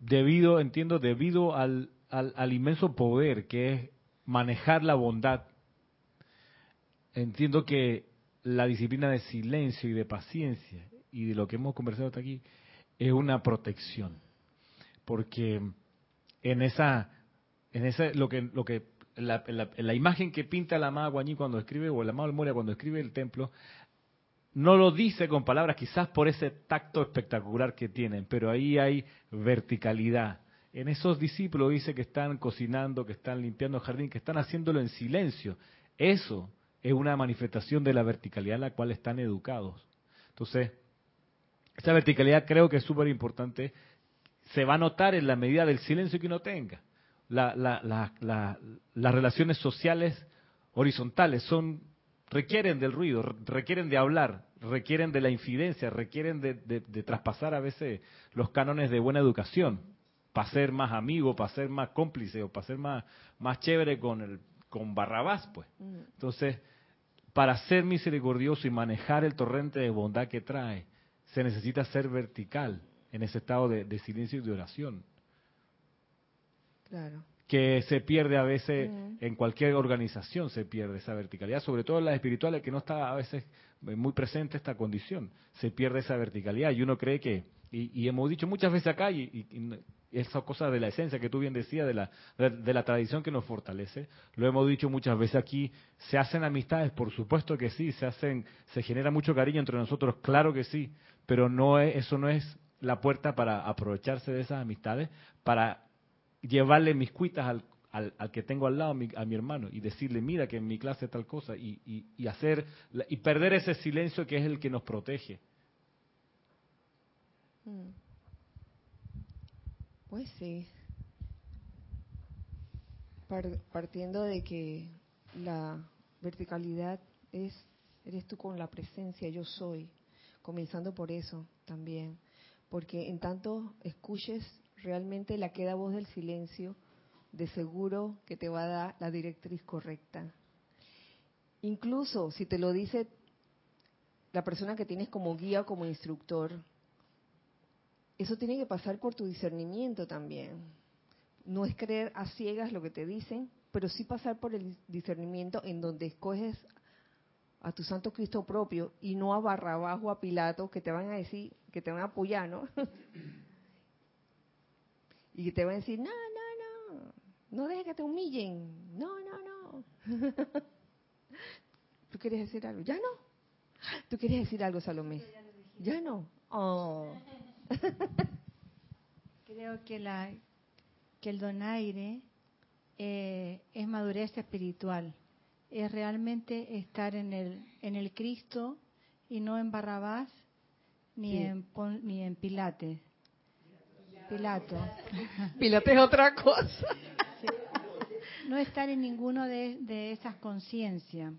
debido, entiendo, debido al, al, inmenso poder que es manejar la bondad, entiendo que la disciplina de silencio y de paciencia y de lo que hemos conversado hasta aquí es una protección, porque en esa, en esa lo que lo que la, la, imagen que pinta la amada Guanyi cuando escribe o la amada Moria cuando escribe el templo no lo dice con palabras quizás por ese tacto espectacular que tienen, pero ahí hay verticalidad. En esos discípulos dice que están cocinando, que están limpiando el jardín, que están haciéndolo en silencio. Eso es una manifestación de la verticalidad en la cual están educados. Entonces, esa verticalidad creo que es súper importante. Se va a notar en la medida del silencio que uno tenga. Las relaciones sociales horizontales son requieren del ruido, requieren de hablar, requieren de la infidencia, requieren de, traspasar a veces los cánones de buena educación para ser más amigo, para ser más cómplice o para ser más, más chévere con, el, con Barrabás, pues. Mm. Entonces, para ser misericordioso y manejar el torrente de bondad que trae, se necesita ser vertical en ese estado de, de silencio y de oración. Claro. que se pierde a veces en cualquier organización, se pierde esa verticalidad, sobre todo en las espirituales, que no está a veces muy presente esta condición, se pierde esa verticalidad. Y uno cree que, y, hemos dicho muchas veces acá, y, esa cosa de la esencia que tú bien decías, de la, de, la tradición que nos fortalece, lo hemos dicho muchas veces aquí, se hacen amistades, por supuesto que sí, se hacen, se genera mucho cariño entre nosotros, claro que sí, pero no es, eso no es la puerta para aprovecharse de esas amistades, para llevarle mis cuitas al, que tengo al lado, a mi, a mi, hermano, y decirle, mira que en mi clase tal cosa, y, y, hacer, y perder ese silencio que es el que nos protege. Mm. Pues sí. Partiendo de que la verticalidad es, eres tú con la presencia, yo soy, comenzando por eso también, porque en tanto escuches realmente la queda voz del silencio, de seguro que te va a dar la directriz correcta. Incluso si te lo dice la persona que tienes como guía o como instructor, eso tiene que pasar por tu discernimiento también. No es creer a ciegas lo que te dicen, pero sí pasar por el discernimiento en donde escoges a tu Santo Cristo propio y no a Barrabás o a Pilato que te van a decir, que te van a apoyar, ¿no? y te van a decir, no, no, no, no dejes que te humillen, no, no, no. ¿Tú quieres decir algo? ¿Ya no? ¿Tú quieres decir algo, Salomé? ¿Ya no? Oh. Creo que, la, que el donaire eh, es madurez espiritual, es realmente estar en el, en el Cristo y no en Barrabás ni, en, ni en Pilates. Pilato. Pilates es otra cosa. No estar en ninguno de, de esas conciencias.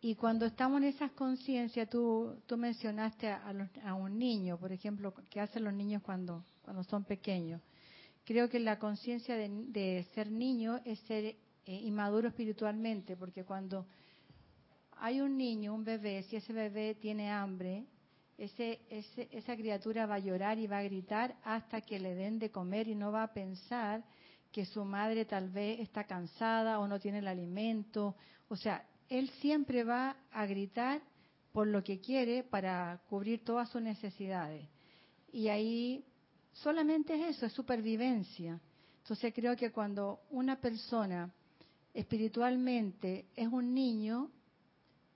Y cuando estamos en esas conciencias, tú, tú mencionaste a, a, un niño, por ejemplo, ¿qué hacen los niños cuando, cuando son pequeños? Creo que la conciencia de, ser niño es ser eh, inmaduro espiritualmente, porque cuando hay un niño, un bebé, si ese bebé tiene hambre, ese, ese, esa criatura va a llorar y va a gritar hasta que le den de comer y no va a pensar que su madre tal vez está cansada o no tiene el alimento. O sea, él siempre va a gritar por lo que quiere para cubrir todas sus necesidades. Y ahí solamente es eso, es supervivencia. Entonces creo que cuando una persona espiritualmente es un niño,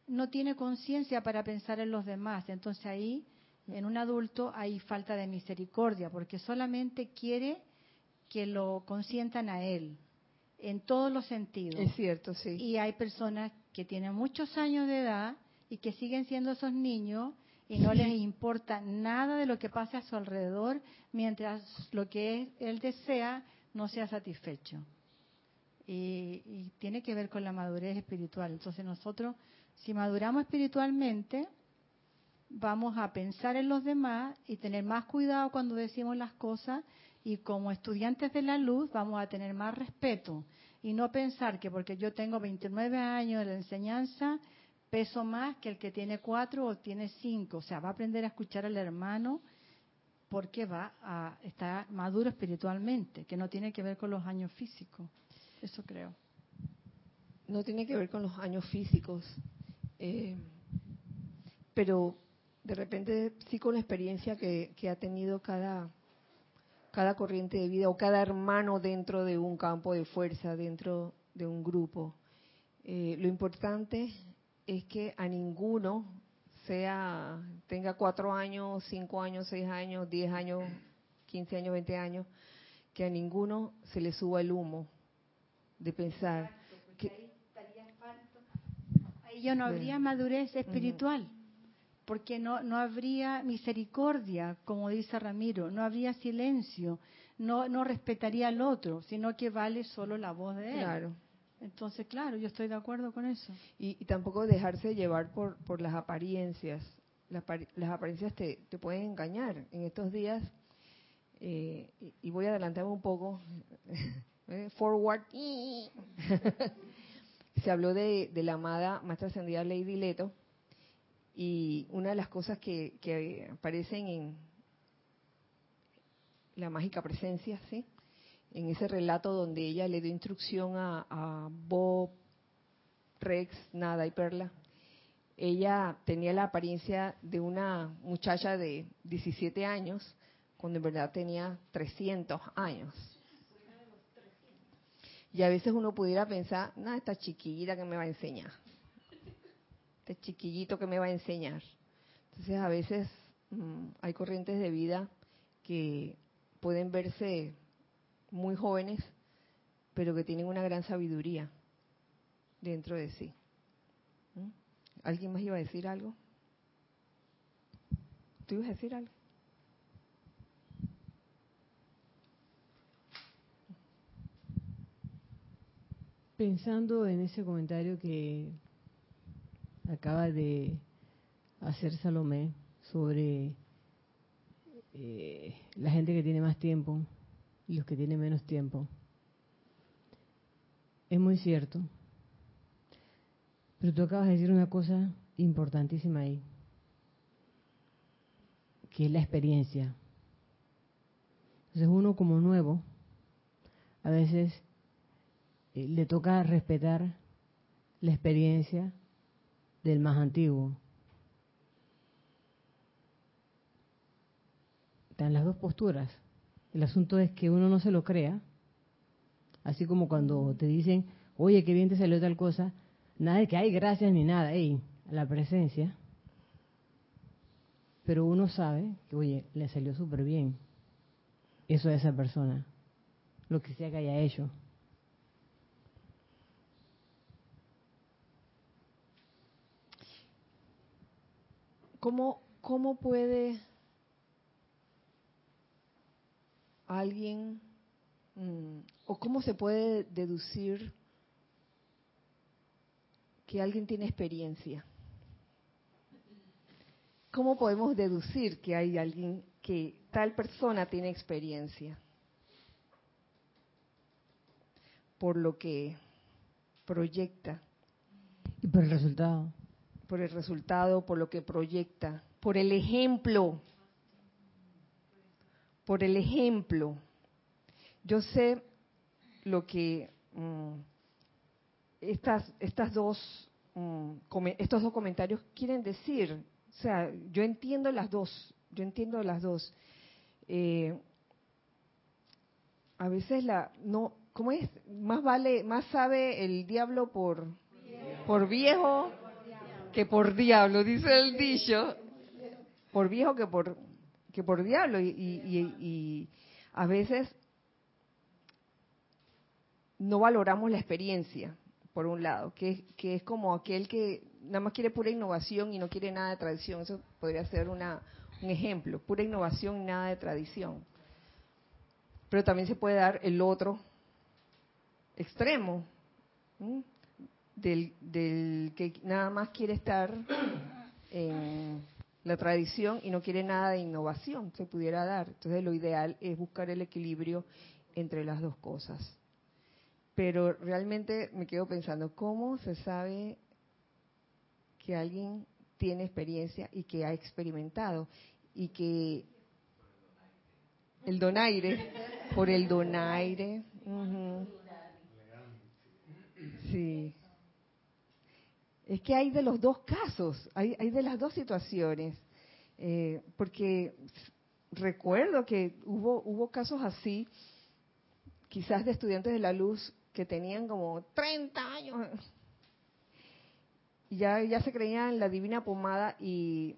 no tiene conciencia para pensar en los demás. Entonces ahí, en un adulto, hay falta de misericordia, porque solamente quiere que lo consientan a él, en todos los sentidos. Es cierto, sí. Y hay personas que tienen muchos años de edad y que siguen siendo esos niños y no les importa nada de lo que pase a su alrededor mientras lo que él desea no sea satisfecho. Y, y, tiene que ver con la madurez espiritual. Entonces nosotros, si maduramos espiritualmente, vamos a pensar en los demás y tener más cuidado cuando decimos las cosas y como estudiantes de la luz vamos a tener más respeto y no pensar que porque yo tengo 29 años de la enseñanza, peso más que el que tiene cuatro o tiene cinco. O sea, va a aprender a escuchar al hermano porque va a estar maduro espiritualmente, que no tiene que ver con los años físicos. Eso creo. No tiene que ver con los años físicos, eh, pero de repente sí con la experiencia que, que ha tenido cada cada corriente de vida o cada hermano dentro de un campo de fuerza, dentro de un grupo. Eh, lo importante es que a ninguno, sea tenga cuatro años, cinco años, seis años, diez años, quince años, veinte años, que a ninguno se le suba el humo de pensar yo no habría madurez espiritual porque no, no habría misericordia, como dice Ramiro, no habría silencio, no, no respetaría al otro, sino que vale solo la voz de él. Claro. Entonces, claro, yo estoy de acuerdo con eso. Y, tampoco dejarse llevar por, por las apariencias. Las, las apariencias te, te, pueden engañar. En estos días, eh, y, voy a adelantarme un poco, eh, forward, se habló de, la amada Maestra Ascendida Lady Leto, y una de las cosas que, aparecen en la mágica presencia, ¿sí? En ese relato donde ella le dio instrucción a, Bob, Rex, Nada y Perla, ella tenía la apariencia de una muchacha de 17 años, cuando en verdad tenía 300 años. Y a veces uno pudiera pensar, nada, esta chiquillita que me va a enseñar este chiquillito que me va a enseñar. Entonces a veces mm, hay corrientes de vida que pueden verse muy jóvenes, pero que tienen una gran sabiduría dentro de sí. ¿Mm? ¿Alguien más iba a decir algo? ¿Tú ibas a decir algo? Pensando en ese comentario que acaba de hacer Salomé sobre eh, la gente que tiene más tiempo y los que tienen menos tiempo. Es muy cierto. Pero tú acabas de decir una cosa importantísima ahí, que es la experiencia. Entonces uno como nuevo, a veces le toca respetar la experiencia del más antiguo. Están las dos posturas. El asunto es que uno no se lo crea, así como cuando te dicen, oye, qué bien te salió tal cosa, nada de que hay gracias ni nada, ey, la presencia. Pero uno sabe que, oye, le salió súper bien eso a esa persona, lo que sea que haya hecho. ¿Cómo, cómo puede alguien mm, o cómo se puede deducir que alguien tiene experiencia? ¿Cómo podemos deducir que hay alguien que tal persona tiene experiencia? Por lo que proyecta. Y por el resultado. Por el resultado, por lo que proyecta, por el ejemplo. Por el ejemplo. Yo sé lo que mm, estas, estas dos, mm, estos dos comentarios quieren decir. O sea, yo entiendo las dos, yo entiendo las dos. Eh, a veces la, no, ¿cómo es? Más vale, más sabe el diablo por, por viejo que por diablo, dice el dicho. Por viejo que por, que por diablo. Y, y, y a veces no valoramos la experiencia por un lado, que, que es como aquel que nada más quiere pura innovación y no quiere nada de tradición. Eso podría ser una, un ejemplo, pura innovación y nada de tradición. Pero también se puede dar el otro extremo, del, que nada más quiere estar en la tradición y no quiere nada de innovación, se pudiera dar. Entonces lo ideal es buscar el equilibrio entre las dos cosas pero realmente me quedo pensando, ¿cómo se sabe que alguien tiene experiencia y que ha experimentado? Y que el donaire, por el donaire, sí. Es que hay de los dos casos, hay, hay de las dos situaciones, eh, porque recuerdo que hubo, hubo casos así, quizás de estudiantes de la luz que tenían como 30 años. Ya, ya se creían en la divina pomada y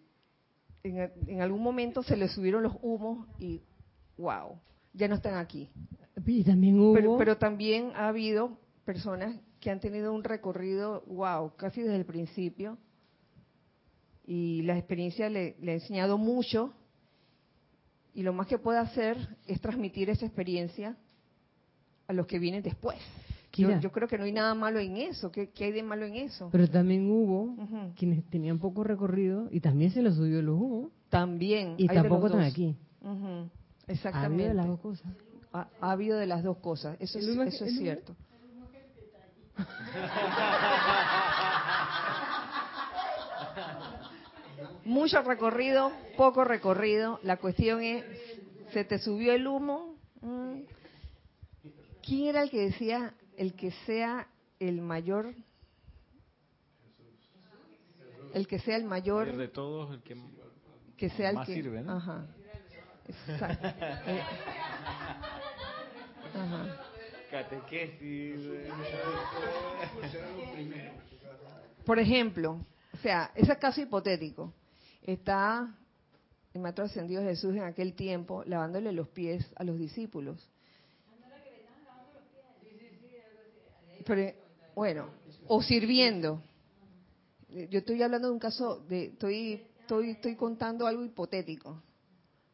en, algún momento se les subieron los humos y wow, ya no están aquí. Y también hubo... pero, también ha habido personas que han tenido un recorrido, wow, casi desde el principio. Y la experiencia le, le, ha enseñado mucho. Y lo más que puede hacer es transmitir esa experiencia a los que vienen después. Yo, creo que no hay nada malo en eso. ¿Qué, hay de malo en eso? Pero también hubo quienes tenían poco recorrido y también se les subió los humos. También. Y tampoco están aquí. Exactamente. Ha habido de las dos cosas. Ha, habido de las dos cosas. Eso, es, eso es cierto. Mucho recorrido, poco recorrido. La cuestión es, ¿se te subió el humo? Mm. ¿Quién era el que decía el que sea el mayor el que sea el mayor de todos el que, que sea el que sirve ¿no? ajá exacto eh, ajá por ejemplo o sea ese caso hipotético está el maestro ascendido Jesús en aquel tiempo lavándole los pies a los discípulos bueno, o sirviendo. Yo estoy hablando de un caso de, estoy, estoy, estoy contando algo hipotético.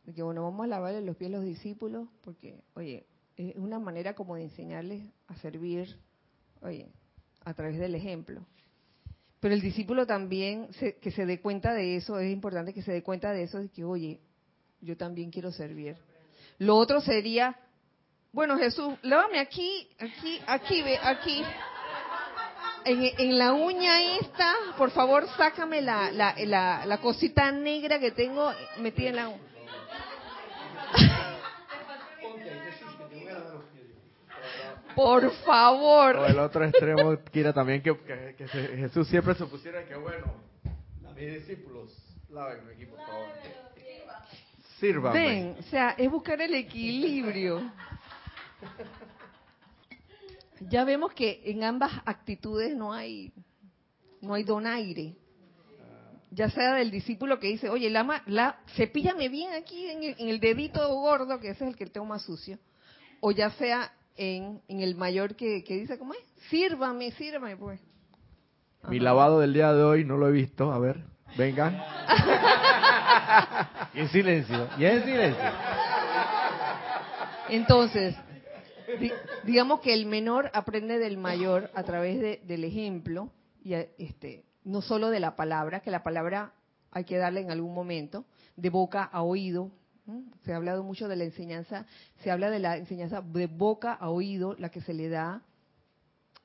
De que, bueno, vamos a lavarle los pies a los discípulos, porque, oye, es una manera como de enseñarles a servir, oye, a través del ejemplo. Pero el discípulo también, que se dé cuenta de eso, es importante que se dé cuenta de eso, de que, oye, yo también quiero servir. Lo otro sería, bueno Jesús, lávame aquí, aquí, aquí, ve, aquí. En, en, la uña esta, por favor, sácame la, la, la, la cosita negra que tengo metida en la uña. Por favor. O el otro extremo quiera también que, que, Jesús siempre se pusiera que, bueno, a mis discípulos, lávenme aquí, por favor. Sírvame. Ven, o sea, es buscar el equilibrio. Ya vemos que en ambas actitudes no hay no hay donaire. Ya sea del discípulo que dice, oye, la, la, cepíllame bien aquí en el, en el dedito gordo, que ese es el que tengo más sucio. O ya sea en, en el mayor que, que, dice, ¿cómo es? Sírvame, sírvame, pues. Mi lavado del día de hoy no lo he visto, a ver, vengan. y en silencio, y en silencio. Entonces, digamos que el menor aprende del mayor a través de, del ejemplo, y este, no solo de la palabra, que la palabra hay que darle en algún momento, de boca a oído, se ha hablado mucho de la enseñanza, se habla de la enseñanza de boca a oído, la que se le da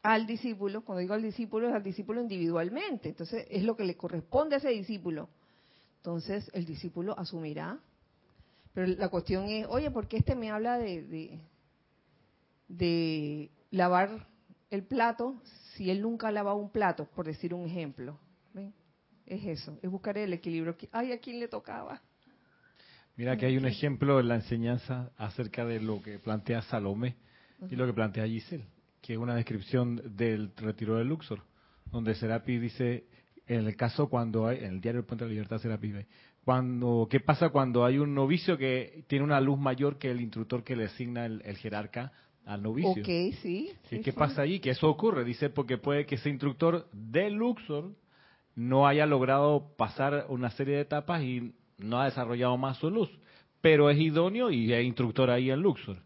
al discípulo, cuando digo al discípulo es al discípulo individualmente, entonces es lo que le corresponde a ese discípulo. Entonces el discípulo asumirá, pero la cuestión es, oye, ¿por qué este me habla de, de, lavar el plato si él nunca ha lavado un plato, por decir un ejemplo? Es eso, es buscar el equilibrio. Ay, ¿a quién le tocaba? Mira que hay un ejemplo en la enseñanza acerca de lo que plantea Salomé y lo que plantea Giselle, que es una descripción del retiro de Luxor, donde Serapi dice, en el caso cuando hay, en el diario El Puente de la Libertad Serapi cuando, ¿qué pasa cuando hay un novicio que tiene una luz mayor que el instructor que le asigna el, jerarca al novicio? Ok, sí. ¿Y qué pasa allí? Que eso ocurre, dice, porque puede que ese instructor de Luxor no haya logrado pasar una serie de etapas y no ha desarrollado más su luz, pero es idóneo y es instructor ahí en Luxor.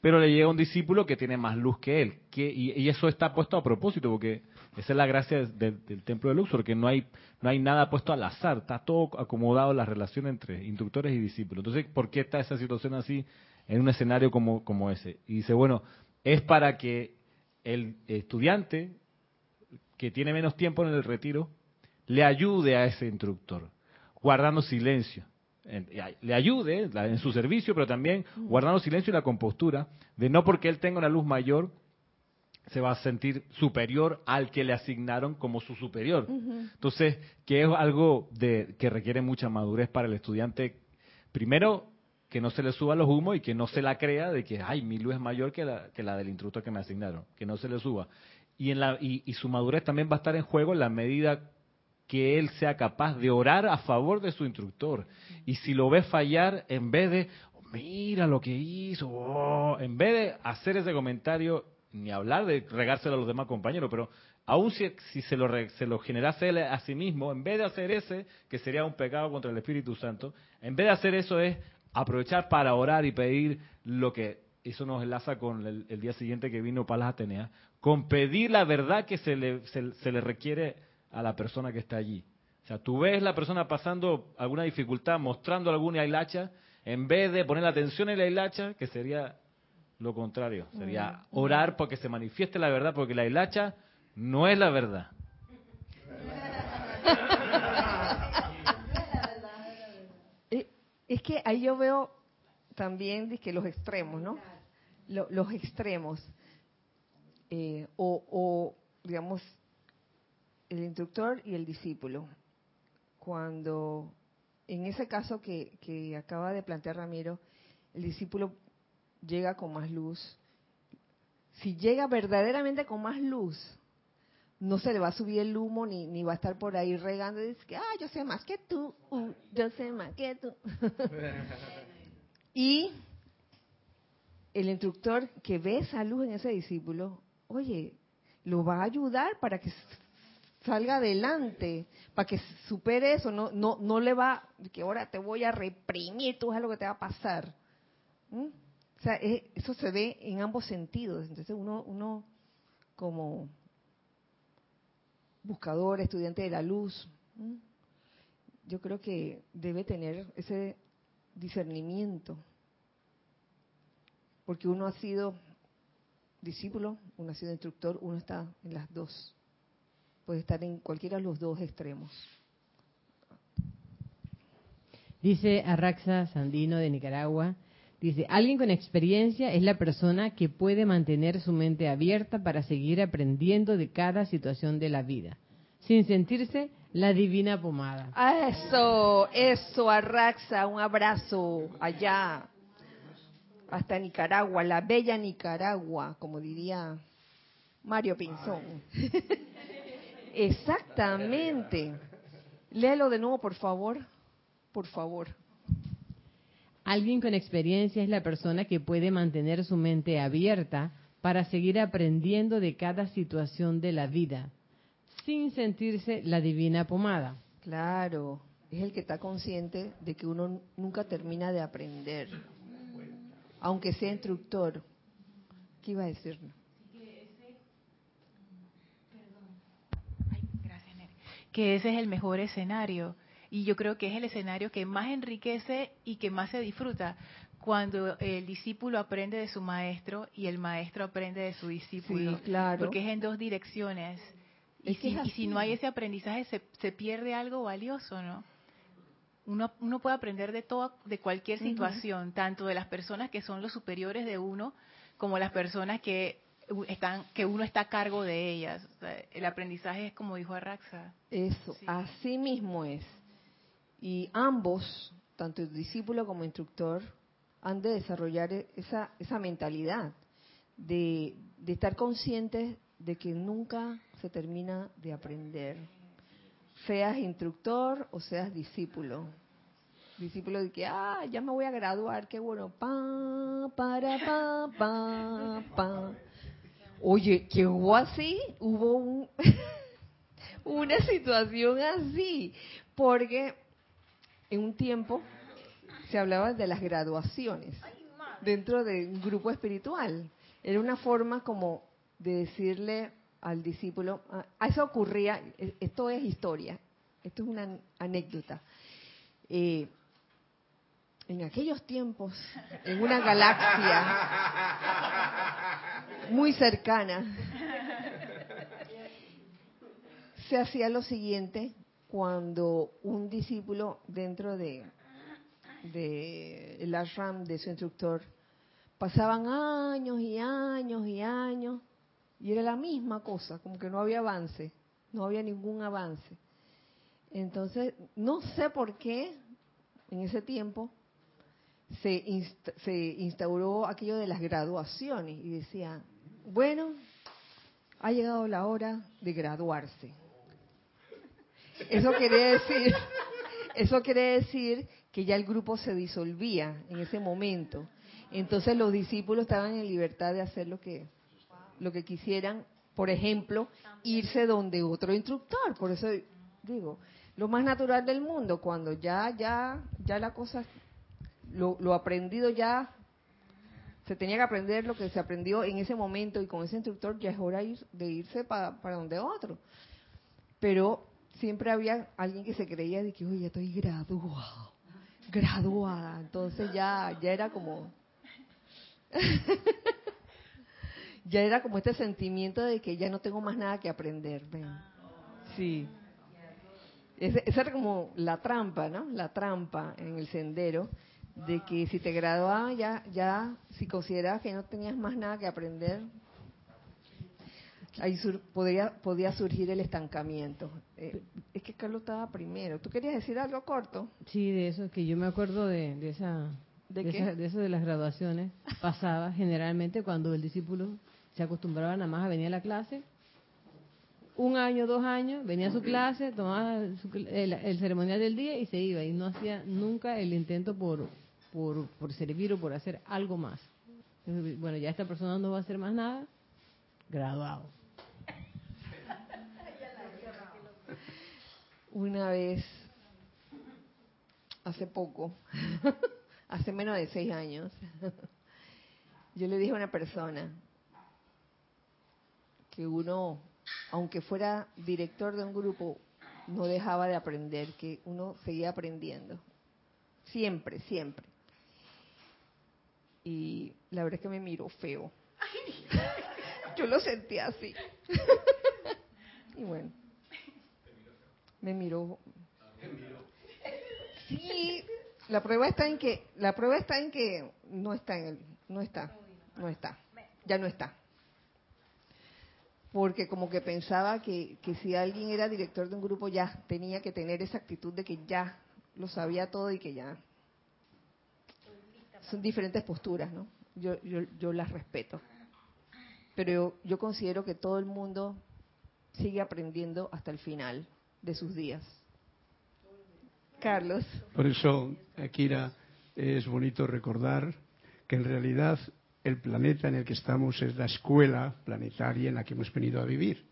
Pero le llega un discípulo que tiene más luz que él, que, y, eso está puesto a propósito, porque esa es la gracia del templo de Luxor, que no hay, no hay nada puesto al azar, está todo acomodado la relación entre instructores y discípulos. Entonces, ¿por qué está esa situación así en un escenario como, como ese? Y dice, bueno, es para que el estudiante que tiene menos tiempo en el retiro le ayude a ese instructor guardando silencio. Le ayude en su servicio, pero también guardando silencio y la compostura de no porque él tenga una luz mayor se va a sentir superior al que le asignaron como su superior. Entonces, que es algo de, que requiere mucha madurez para el estudiante. Primero, que no se le suba los humos y que no se la crea de que, ay, mi luz es mayor que la, que la del instructor que me asignaron. Que no se le suba. Y, en la, y su madurez también va a estar en juego en la medida que él sea capaz de orar a favor de su instructor. Y si lo ve fallar, en vez de, oh, mira lo que hizo, oh", en vez de hacer ese comentario, ni hablar de regárselo a los demás compañeros, pero aún si, se, lo, se lo generase él a sí mismo, en vez de hacer ese, que sería un pecado contra el Espíritu Santo, en vez de hacer eso es aprovechar para orar y pedir lo que eso nos enlaza con el, día siguiente que vino para las Ateneas, con pedir la verdad que se le, se le requiere a la persona que está allí. O sea, tú ves la persona pasando alguna dificultad, mostrando alguna hilacha, en vez de poner la atención en la hilacha, que sería lo contrario, sería orar porque se manifieste la verdad, porque la hilacha no es la verdad. Es que ahí yo veo también que los extremos, ¿no? Los, extremos. Eh, o, o, digamos, el instructor y el discípulo. Cuando, en ese caso que, acaba de plantear Ramiro, el discípulo llega con más luz. Si llega verdaderamente con más luz, no se le va a subir el humo ni, ni va a estar por ahí regando y dice que, ah, yo sé más que tú, uh, yo sé más que tú. y el instructor que ve esa luz en ese discípulo, oye, lo va a ayudar para que salga adelante, para que supere eso, no, no, no le va, que ahora te voy a reprimir, tú sabes lo que te va a pasar. ¿Mm? O sea, eso se ve en ambos sentidos. Entonces uno, uno como buscador, estudiante de la luz, yo creo que debe tener ese discernimiento, porque uno ha sido discípulo, uno ha sido instructor, uno está en las dos, puede estar en cualquiera de los dos extremos. Dice Arraxa Sandino de Nicaragua, Dice, alguien con experiencia es la persona que puede mantener su mente abierta para seguir aprendiendo de cada situación de la vida, sin sentirse la divina pomada. Eso, eso, Arraxa, un abrazo allá, hasta Nicaragua, la bella Nicaragua, como diría Mario Pinzón. Exactamente. Léelo de nuevo, por favor. Por favor. Alguien con experiencia es la persona que puede mantener su mente abierta para seguir aprendiendo de cada situación de la vida, sin sentirse la divina pomada. Claro, es el que está consciente de que uno nunca termina de aprender, aunque sea instructor. ¿Qué iba a decir? Que ese es el mejor escenario y yo creo que es el escenario que más enriquece y que más se disfruta cuando el discípulo aprende de su maestro y el maestro aprende de su discípulo. claro. Porque es en dos direcciones. Y, si, no hay ese aprendizaje, se, se, pierde algo valioso, ¿no? Uno, uno puede aprender de todo, de cualquier situación, tanto de las personas que son los superiores de uno, como las personas que están, que uno está a cargo de ellas. el aprendizaje es como dijo Arraxa. Eso, así mismo es. Y ambos, tanto el discípulo como el instructor, han de desarrollar e-, esa, esa mentalidad de, de estar conscientes de que nunca se termina de aprender. Seas instructor o seas discípulo. Discípulo de que, ah, ya me voy a graduar, qué bueno. Pa, para, pa, pa, pa. Oye, que hubo así, hubo un, una situación así, porque en un tiempo se hablaba de las graduaciones dentro de un grupo espiritual. Era una forma como de decirle al discípulo, a ah, eso ocurría, e, esto es historia, esto es una anécdota. Eh, en aquellos tiempos, en una galaxia muy cercana, se hacía lo siguiente cuando un discípulo dentro de, de el ashram de su instructor pasaban años y años y años y era la misma cosa, como que no había avance, no había ningún avance. Entonces, no sé por qué en ese tiempo se, se instauró aquello de las graduaciones y decía, bueno, ha llegado la hora de graduarse. Eso quiere decir, eso quiere decir que ya el grupo se disolvía en ese momento. Entonces los discípulos estaban en libertad de hacer lo que, lo que quisieran, por ejemplo, irse donde otro instructor. Por eso digo, lo más natural del mundo, cuando ya, ya, ya la cosa, lo, lo aprendido ya, se tenía que aprender lo que se aprendió en ese momento y con ese instructor ya es hora de irse para, para donde otro. Pero siempre había alguien que se creía de que, oye, estoy graduado, graduada. Entonces ya, ya era como, ya era como este sentimiento de que ya no tengo más nada que aprender. Sí. esa era como la trampa, ¿no? La trampa en el sendero de que si te graduabas ya, ya, si considerabas que no tenías más nada que aprender, ahí podía, podía surgir el estancamiento. Eh, es que Carlos estaba primero. ¿Tú querías decir algo corto? Sí, de eso, que yo me acuerdo de, de esa... ¿De, de, eso de las graduaciones pasaba generalmente cuando el discípulo se acostumbraba nada más a venir a la clase un año, dos años, venía a su clase, tomaba su, el, ceremonial del día y se iba y no hacía nunca el intento por, por, por servir o por hacer algo más. Bueno, ya esta persona no va a hacer más nada, graduado. Una vez, hace poco, hace menos de seis años, yo le dije a una persona que uno aunque fuera director de un grupo, no dejaba de aprender, que uno seguía aprendiendo. Siempre, siempre. Y la verdad es que me miró feo. Yo lo sentí así. y bueno, me miró. Sí, la prueba está en que la prueba está en que no está en el, no está, no está, ya no está. Porque como que pensaba que, que si alguien era director de un grupo ya tenía que tener esa actitud de que ya lo sabía todo y que ya son diferentes posturas, ¿no? Yo, yo, yo las respeto. Pero yo, yo considero que todo el mundo sigue aprendiendo hasta el final de sus días. Carlos. Por eso, Akira, es bonito recordar que en realidad el planeta en el que estamos es la escuela planetaria en la que hemos venido a vivir.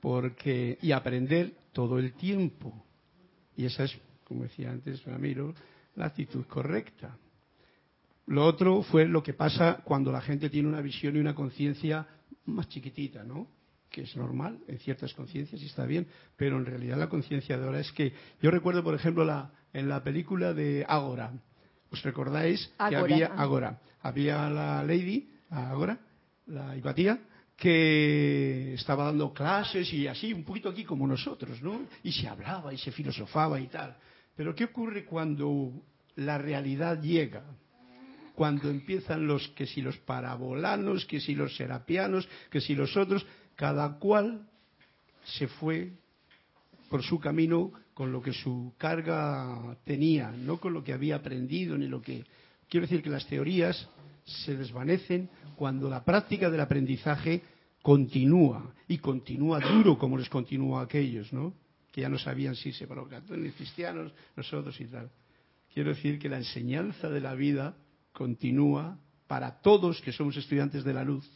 Porque, y aprender todo el tiempo. Y esa es, como decía antes Ramiro, la actitud correcta. Lo otro fue lo que pasa cuando la gente tiene una visión y una conciencia más chiquitita, ¿no? Que es normal en ciertas conciencias y está bien, pero en realidad la conciencia de ahora es que yo recuerdo, por ejemplo, la, en la película de Ágora. ¿Os recordáis que había. Ágora? Había la Lady, Ágora, la Hipatía, que estaba dando clases y así, un poquito aquí como nosotros, ¿no? Y se hablaba y se filosofaba y tal. Pero ¿qué ocurre cuando la realidad llega? cuando empiezan los que si los parabolanos, que si los serapianos, que si los otros, cada cual se fue por su camino con lo que su carga tenía, no con lo que había aprendido ni lo que quiero decir que las teorías se desvanecen cuando la práctica del aprendizaje continúa y continúa duro como les continúa a aquellos, ¿no? Que ya no sabían si se católicos, cristianos, nosotros y tal. Quiero decir que la enseñanza de la vida continúa para todos que somos estudiantes de la luz,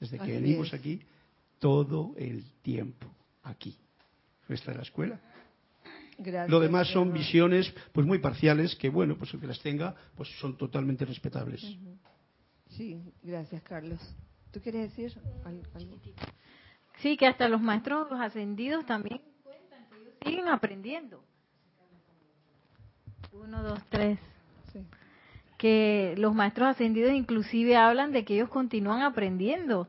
desde que Así venimos es. aquí, todo el tiempo, aquí. Esta es la escuela. Gracias. Lo demás son visiones pues muy parciales que, bueno, pues el que las tenga, pues son totalmente respetables. Sí, gracias, Carlos. ¿Tú quieres decir al- algo? Sí, que hasta los maestros ascendidos también cuentan que ellos siguen aprendiendo. Uno, dos, tres. Sí. Que los maestros ascendidos inclusive hablan de que ellos continúan aprendiendo.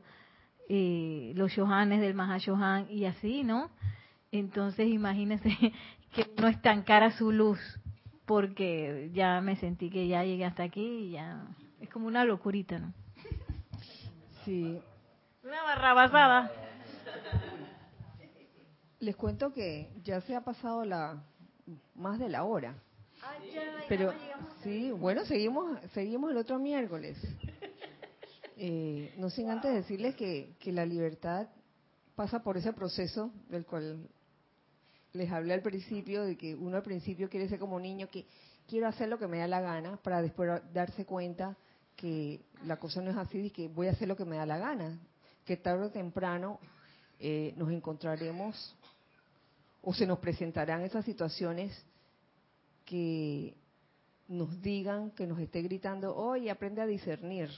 eh, los Shohanes del Mahashohan y así, ¿no? Entonces imagínense que no estancara su luz porque ya me sentí que ya llegué hasta aquí y ya es como una locurita, ¿no? Sí. Una barrabasada. Les cuento que ya se ha pasado la más de la hora. Pero sí, bueno, seguimos seguimos el otro miércoles. Eh, no sin antes decirles que, que la libertad pasa por ese proceso del cual les hablé al principio, de que uno al principio quiere ser como niño, que quiero hacer lo que me da la gana, para después darse cuenta que la cosa no es así y que voy a hacer lo que me da la gana, que tarde o temprano eh, nos encontraremos o se nos presentarán esas situaciones que nos digan, que nos esté gritando, oye, aprende a discernir.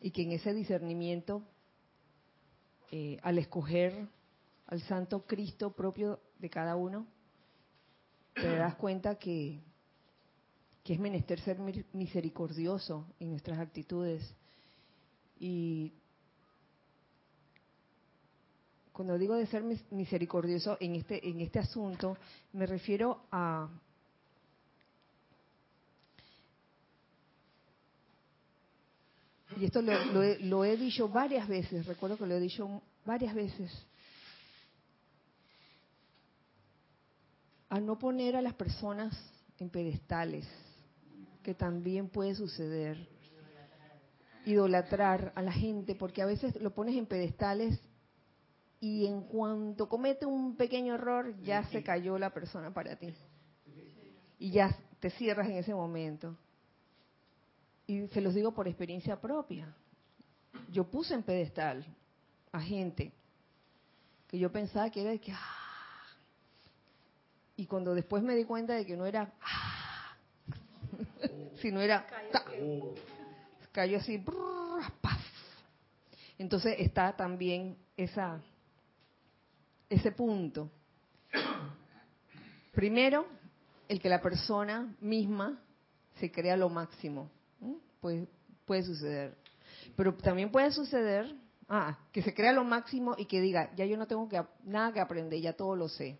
Y que en ese discernimiento, eh, al escoger al Santo Cristo propio de cada uno, te das cuenta que, que es menester ser mi- misericordioso en nuestras actitudes. Y cuando digo de ser mis- misericordioso en este, en este asunto, me refiero a y esto lo, lo he, lo he dicho varias veces, recuerdo que lo he dicho varias veces, a no poner a las personas en pedestales, que también puede suceder, idolatrar a la gente, porque a veces lo pones en pedestales y en cuanto comete un pequeño error ya se cayó la persona para ti. Y ya te cierras en ese momento. Y se los digo por experiencia propia. Yo puse en pedestal a gente que yo pensaba que era de que, ah, Y cuando después me di cuenta de que no era, sino era, cayó así, ¡paf! Entonces está también esa, ese punto. Primero, el que la persona misma se crea lo máximo. Pues puede suceder. Pero también puede suceder ah, que se crea lo máximo y que diga, ya yo no tengo que, nada que aprender, ya todo lo sé.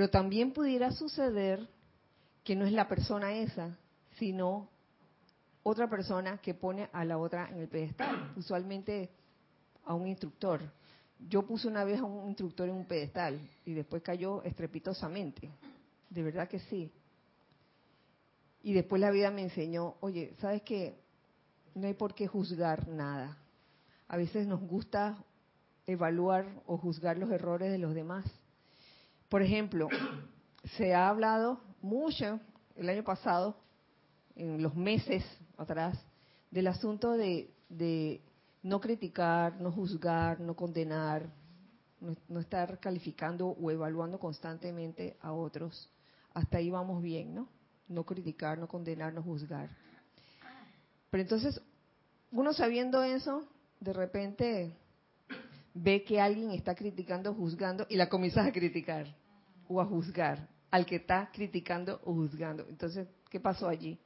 Pero también pudiera suceder que no es la persona esa, sino otra persona que pone a la otra en el pedestal, usualmente a un instructor. Yo puse una vez a un instructor en un pedestal y después cayó estrepitosamente. De verdad que sí. Y después la vida me enseñó, oye, ¿sabes qué? No hay por qué juzgar nada. A veces nos gusta evaluar o juzgar los errores de los demás. Por ejemplo, se ha hablado mucho el año pasado, en los meses atrás, del asunto de, de no criticar, no juzgar, no condenar, no, no, estar calificando o evaluando constantemente a otros. Hasta ahí vamos bien, ¿no? No criticar, no condenar, no juzgar. Pero entonces, uno sabiendo eso, de repente ve que alguien está criticando, juzgando, y la comienzas a criticar o a juzgar al que está criticando o juzgando. Entonces, ¿qué pasó allí?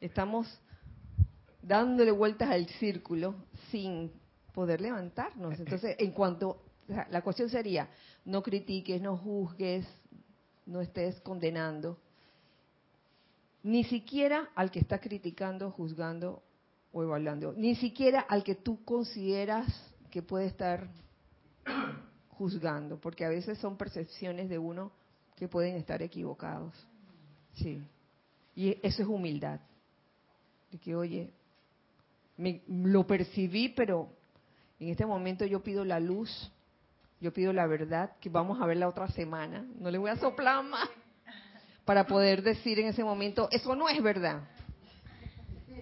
Estamos dándole vueltas al círculo sin poder levantarnos. Entonces, en cuanto, la cuestión sería, no critiques, no juzgues, no estés condenando, ni siquiera al que está criticando, juzgando o evaluando, ni siquiera al que tú consideras que puede estar juzgando, porque a veces son percepciones de uno que pueden estar equivocados. Sí. Y eso es humildad. De que, oye, me, lo percibí, pero en este momento yo pido la luz, yo pido la verdad, que vamos a ver la otra semana. No le voy a soplar más para poder decir en ese momento, eso no es verdad.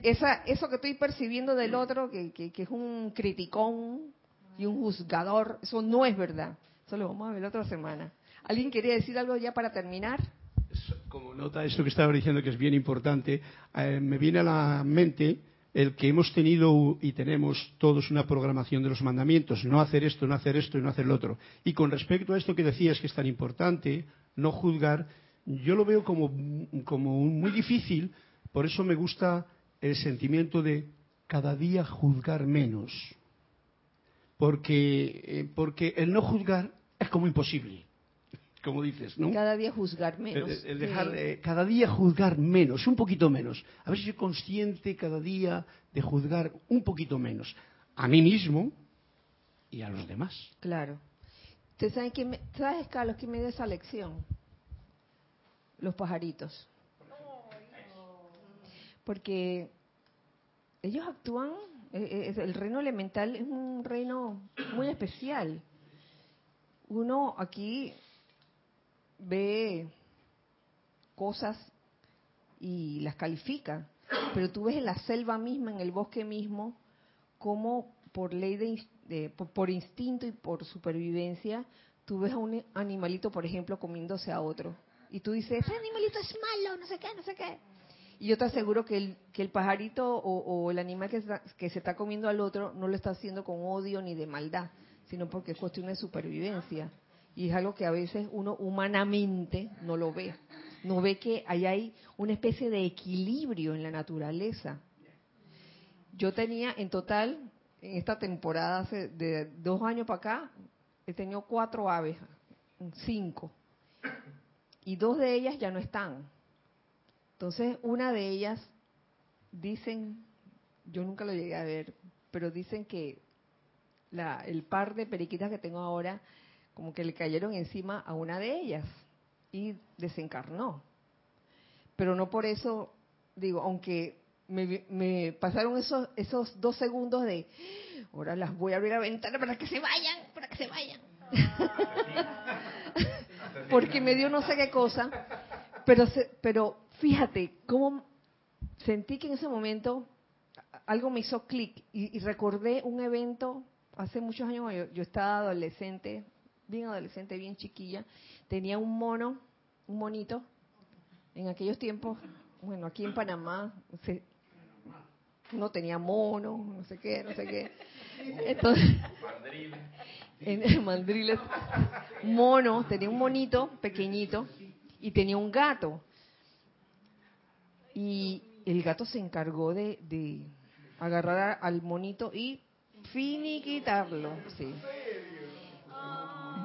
Esa, eso que estoy percibiendo del otro, que, que, que es un criticón y un juzgador, eso no es verdad. Eso lo vamos a ver la otra semana. ¿Alguien quería decir algo ya para terminar? Como nota eso que estaba diciendo que es bien importante, eh, me viene a la mente el que hemos tenido y tenemos todos una programación de los mandamientos, no hacer esto, no hacer esto y no hacer lo otro. Y con respecto a esto que decías que es tan importante, no juzgar, yo lo veo como, como muy difícil, por eso me gusta el sentimiento de cada día juzgar menos. Porque, eh, porque el no juzgar es como imposible como dices, ¿no? Cada día juzgar menos. El, el dejar, sí. eh, cada día juzgar menos, un poquito menos. A ver si soy consciente cada día de juzgar un poquito menos. A mí mismo y a los demás. Claro. ¿Te sabes, que me, ¿Sabes, Carlos, que me dio esa lección? Los pajaritos. Porque ellos actúan, el reino elemental es un reino muy especial. Uno aquí ve cosas y las califica, pero tú ves en la selva misma, en el bosque mismo, como por ley de, por, instinto y por supervivencia, tú ves a un animalito, por ejemplo, comiéndose a otro. Y tú dices, ese animalito es malo, no sé qué, no sé qué. Y yo te aseguro que el, que el pajarito o, o el animal que, está, que se está comiendo al otro no lo está haciendo con odio ni de maldad, sino porque es cuestión de supervivencia. Y es algo que a veces uno humanamente no lo ve. No ve que ahí hay una especie de equilibrio en la naturaleza. Yo tenía en total, en esta temporada, hace de dos años para acá, he tenido cuatro aves, cinco. Y dos de ellas ya no están. Entonces, una de ellas, dicen, yo nunca lo llegué a ver, pero dicen que la, el par de periquitas que tengo ahora como que le cayeron encima a una de ellas y desencarnó. Pero no por eso, digo, aunque me, me, pasaron esos, esos dos segundos de, ahora las voy a abrir la ventana para que se vayan, para que se vayan. Porque me dio no sé qué cosa, pero, se, pero fíjate cómo sentí que en ese momento algo me hizo clic y, recordé un evento hace muchos años, yo, yo estaba adolescente, bien adolescente, bien chiquilla, tenía un mono, un monito. En aquellos tiempos, bueno, aquí en Panamá se, no tenía mono, no sé qué, no sé qué. Entonces, en mandriles, mono, tenía un monito pequeñito y tenía un gato. Y el gato se encargó de, de agarrar al monito y finiquitarlo, sí.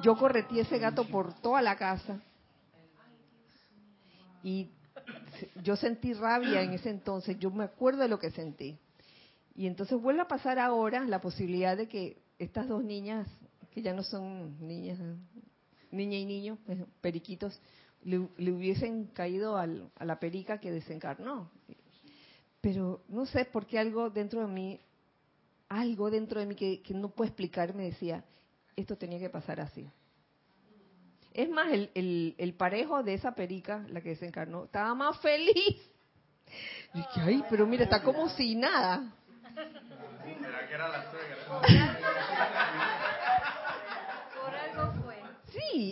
Yo corretí ese gato por toda la casa y yo sentí rabia en ese entonces, yo me acuerdo de lo que sentí. Y entonces vuelve a pasar ahora la posibilidad de que estas dos niñas, que ya no son niñas, niña y niño, eh, periquitos, le, hubiesen caído a la perica que desencarnó. Pero no sé por qué algo dentro de mí, algo dentro de mí que, no puedo explicar, me decía, esto tenía que pasar así. Es más, el, el, parejo de esa perica, la que desencarnó, estaba más feliz. Y dije, ay, pero mira, está como si nada que era la suegra?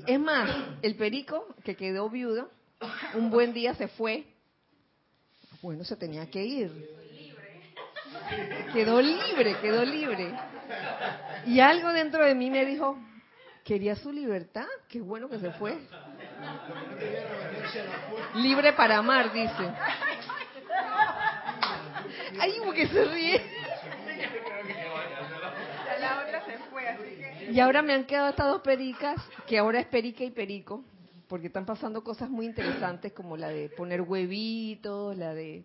Es más, el perico que quedó viudo, un buen día se fue. Bueno, se tenía que ir. Quedó libre, quedó libre. Y algo dentro de mí me dijo, quería su libertad, qué bueno que se fue. Libre para amar, dice. Ay, que se ríe. Y ahora me han quedado estas dos pericas, que ahora es perica y perico, porque están pasando cosas muy interesantes como la de poner huevitos, la de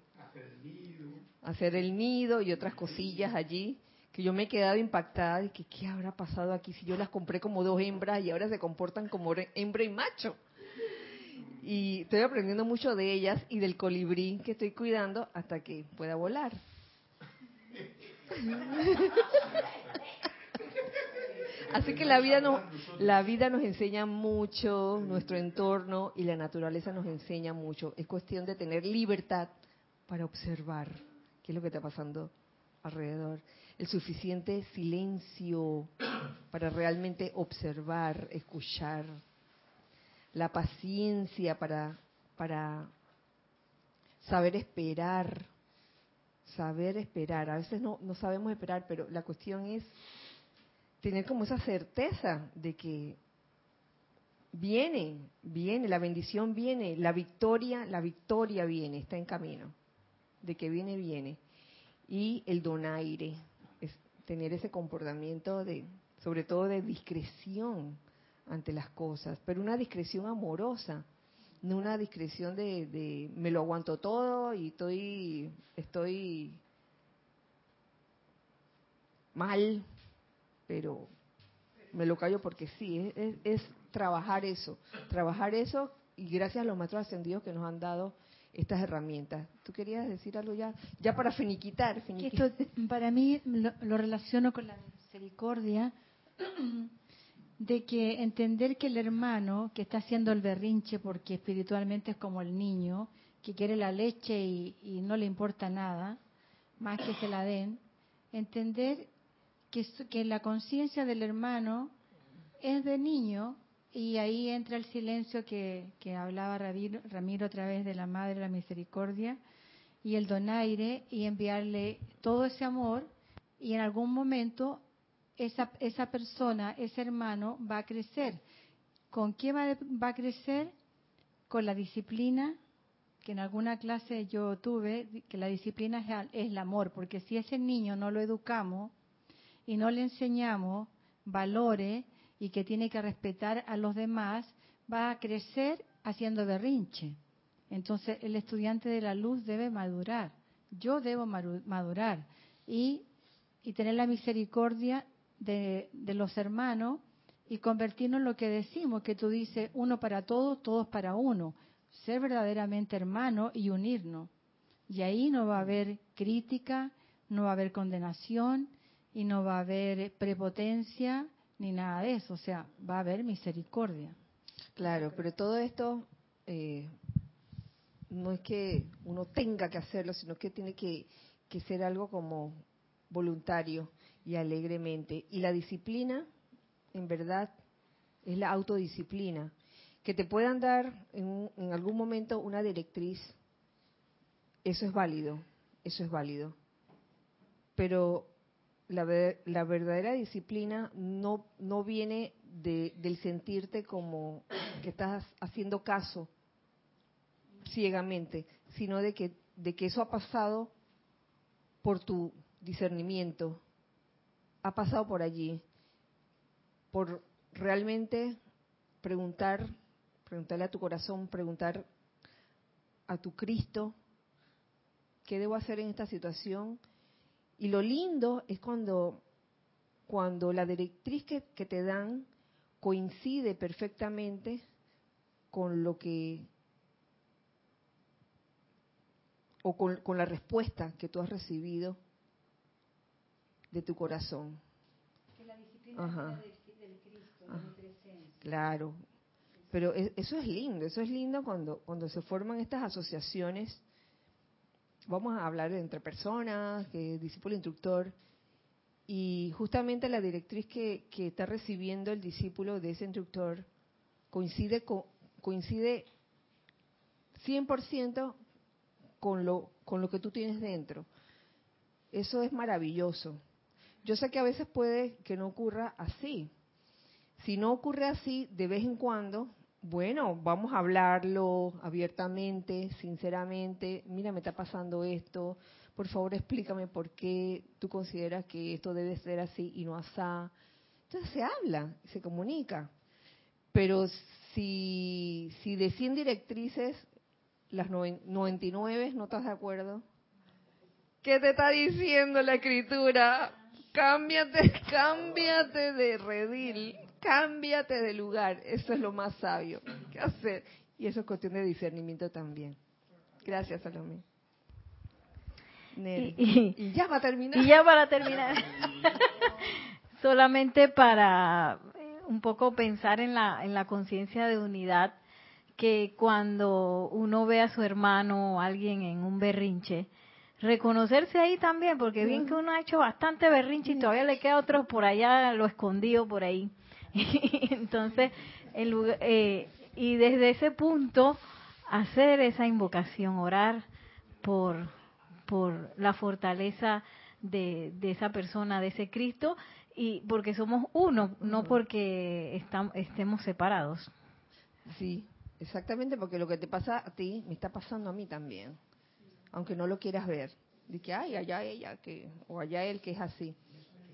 hacer el nido y otras cosillas allí, que yo me he quedado impactada de que qué habrá pasado aquí si yo las compré como dos hembras y ahora se comportan como hembra y macho. Y estoy aprendiendo mucho de ellas y del colibrí que estoy cuidando hasta que pueda volar. Así que la vida, nos, la vida nos enseña mucho, nuestro entorno y la naturaleza nos enseña mucho. Es cuestión de tener libertad para observar qué es lo que está pasando alrededor. El suficiente silencio para realmente observar, escuchar. La paciencia para, para saber esperar. Saber esperar. A veces no, no sabemos esperar, pero la cuestión es tener como esa certeza de que viene, viene, la bendición viene, la victoria, la victoria viene, está en camino, de que viene, viene. Y el donaire, es tener ese comportamiento de, sobre todo de discreción ante las cosas, pero una discreción amorosa, no una discreción de, de me lo aguanto todo y estoy, estoy mal, pero me lo callo porque sí, es, trabajar eso, trabajar eso y gracias a los maestros ascendidos que nos han dado estas herramientas. ¿Tú querías decir algo ya? Ya para finiquitar. Esto para mí lo, relaciono con la misericordia de que entender que el hermano que está haciendo el berrinche porque espiritualmente es como el niño que quiere la leche y, y no le importa nada más que se la den, entender que, la conciencia del hermano es de niño y ahí entra el silencio que, hablaba Ramiro, Ramiro a través de la Madre la Misericordia y el donaire y enviarle todo ese amor y en algún momento esa, esa persona, ese hermano va a crecer. ¿Con qué va, va a crecer? Con la disciplina, que en alguna clase yo tuve, que la disciplina es, es el amor, porque si ese niño no lo educamos, y no le enseñamos valores y que tiene que respetar a los demás, va a crecer haciendo berrinche. Entonces el estudiante de la luz debe madurar. Yo debo madurar y, y tener la misericordia de, de, los hermanos y convertirnos en lo que decimos, que tú dices uno para todos, todos para uno. Ser verdaderamente hermano y unirnos. Y ahí no va a haber crítica, no va a haber condenación, y no va a haber prepotencia ni nada de eso, o sea, va a haber misericordia. Claro, pero todo esto eh, no es que uno tenga que hacerlo, sino que tiene que, que ser algo como voluntario y alegremente. Y la disciplina, en verdad, es la autodisciplina. Que te puedan dar en, en algún momento una directriz, eso es válido, eso es válido. Pero la, la verdadera disciplina no, no viene de, del sentirte como que estás haciendo caso ciegamente, sino de que, de que eso ha pasado por tu discernimiento, ha pasado por allí, por realmente preguntar, preguntarle a tu corazón, preguntar a tu Cristo, ¿qué debo hacer en esta situación? Y lo lindo es cuando, cuando la directriz que, que te dan coincide perfectamente con lo que o con, con, la respuesta que tú has recibido de tu corazón. Que la disciplina Ajá. Del, del Cristo, de nuestra esencia. Claro, pero eso es lindo, eso es lindo cuando, cuando se forman estas asociaciones. Vamos a hablar entre personas, que discípulo instructor, y justamente la directriz que, que está recibiendo el discípulo de ese instructor coincide, coincide 100% con lo, con lo que tú tienes dentro. Eso es maravilloso. Yo sé que a veces puede que no ocurra así. Si no ocurre así, de vez en cuando, bueno, vamos a hablarlo abiertamente, sinceramente. Mira, me está pasando esto por favor explícame por qué tú consideras que esto debe ser así y no asá. Entonces se habla, se comunica. Pero si, si de 100 directrices, las 99 no estás de acuerdo, ¿qué te está diciendo la escritura? Cámbiate, cámbiate de redil, cámbiate de lugar. Eso es lo más sabio que hacer. Y eso es cuestión de discernimiento también. Gracias, Salomé. Y, ya va a terminar. Y ya para terminar. Solamente para eh, un poco pensar en la, en la conciencia de unidad, que cuando uno ve a su hermano o alguien en un berrinche, reconocerse ahí también, porque bien que uno ha hecho bastante berrinche y todavía le queda otro por allá, lo escondido por ahí. Entonces, en lugar, eh, y desde ese punto, hacer esa invocación, orar por por la fortaleza de, esa persona, de ese Cristo, y porque somos uno, no porque estemos separados. Sí, exactamente, porque lo que te pasa a ti me está pasando a mí también, aunque no lo quieras ver. De que, ay, allá ella, que, o allá él que es así.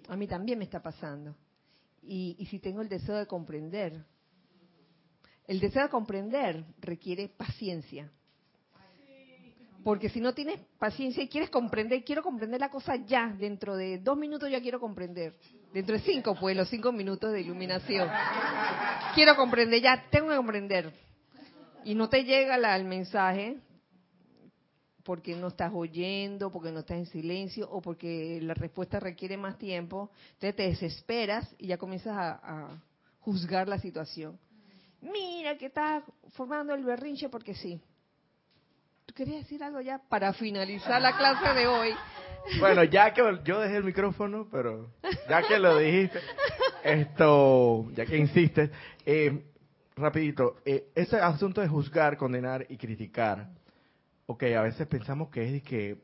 A mí también me está pasando. Y, y si tengo el deseo de comprender, el deseo de comprender requiere paciencia. Porque si no tienes paciencia y quieres comprender, quiero comprender la cosa ya, dentro de dos minutos ya quiero comprender. Dentro de cinco, pues, los cinco minutos de iluminación. Quiero comprender, ya tengo que comprender. Y no te llega la, el mensaje porque no estás oyendo, porque no estás en silencio o porque la respuesta requiere más tiempo. Entonces te desesperas y ya comienzas a, juzgar la situación. Mira que estás formando el berrinche porque sí querías decir algo ya para finalizar la clase de hoy? Bueno, ya que yo dejé el micrófono, pero ya que lo dijiste, esto, ya que insistes, eh, rapidito, eh, ese asunto de juzgar, condenar y criticar, ok, a veces pensamos que es que,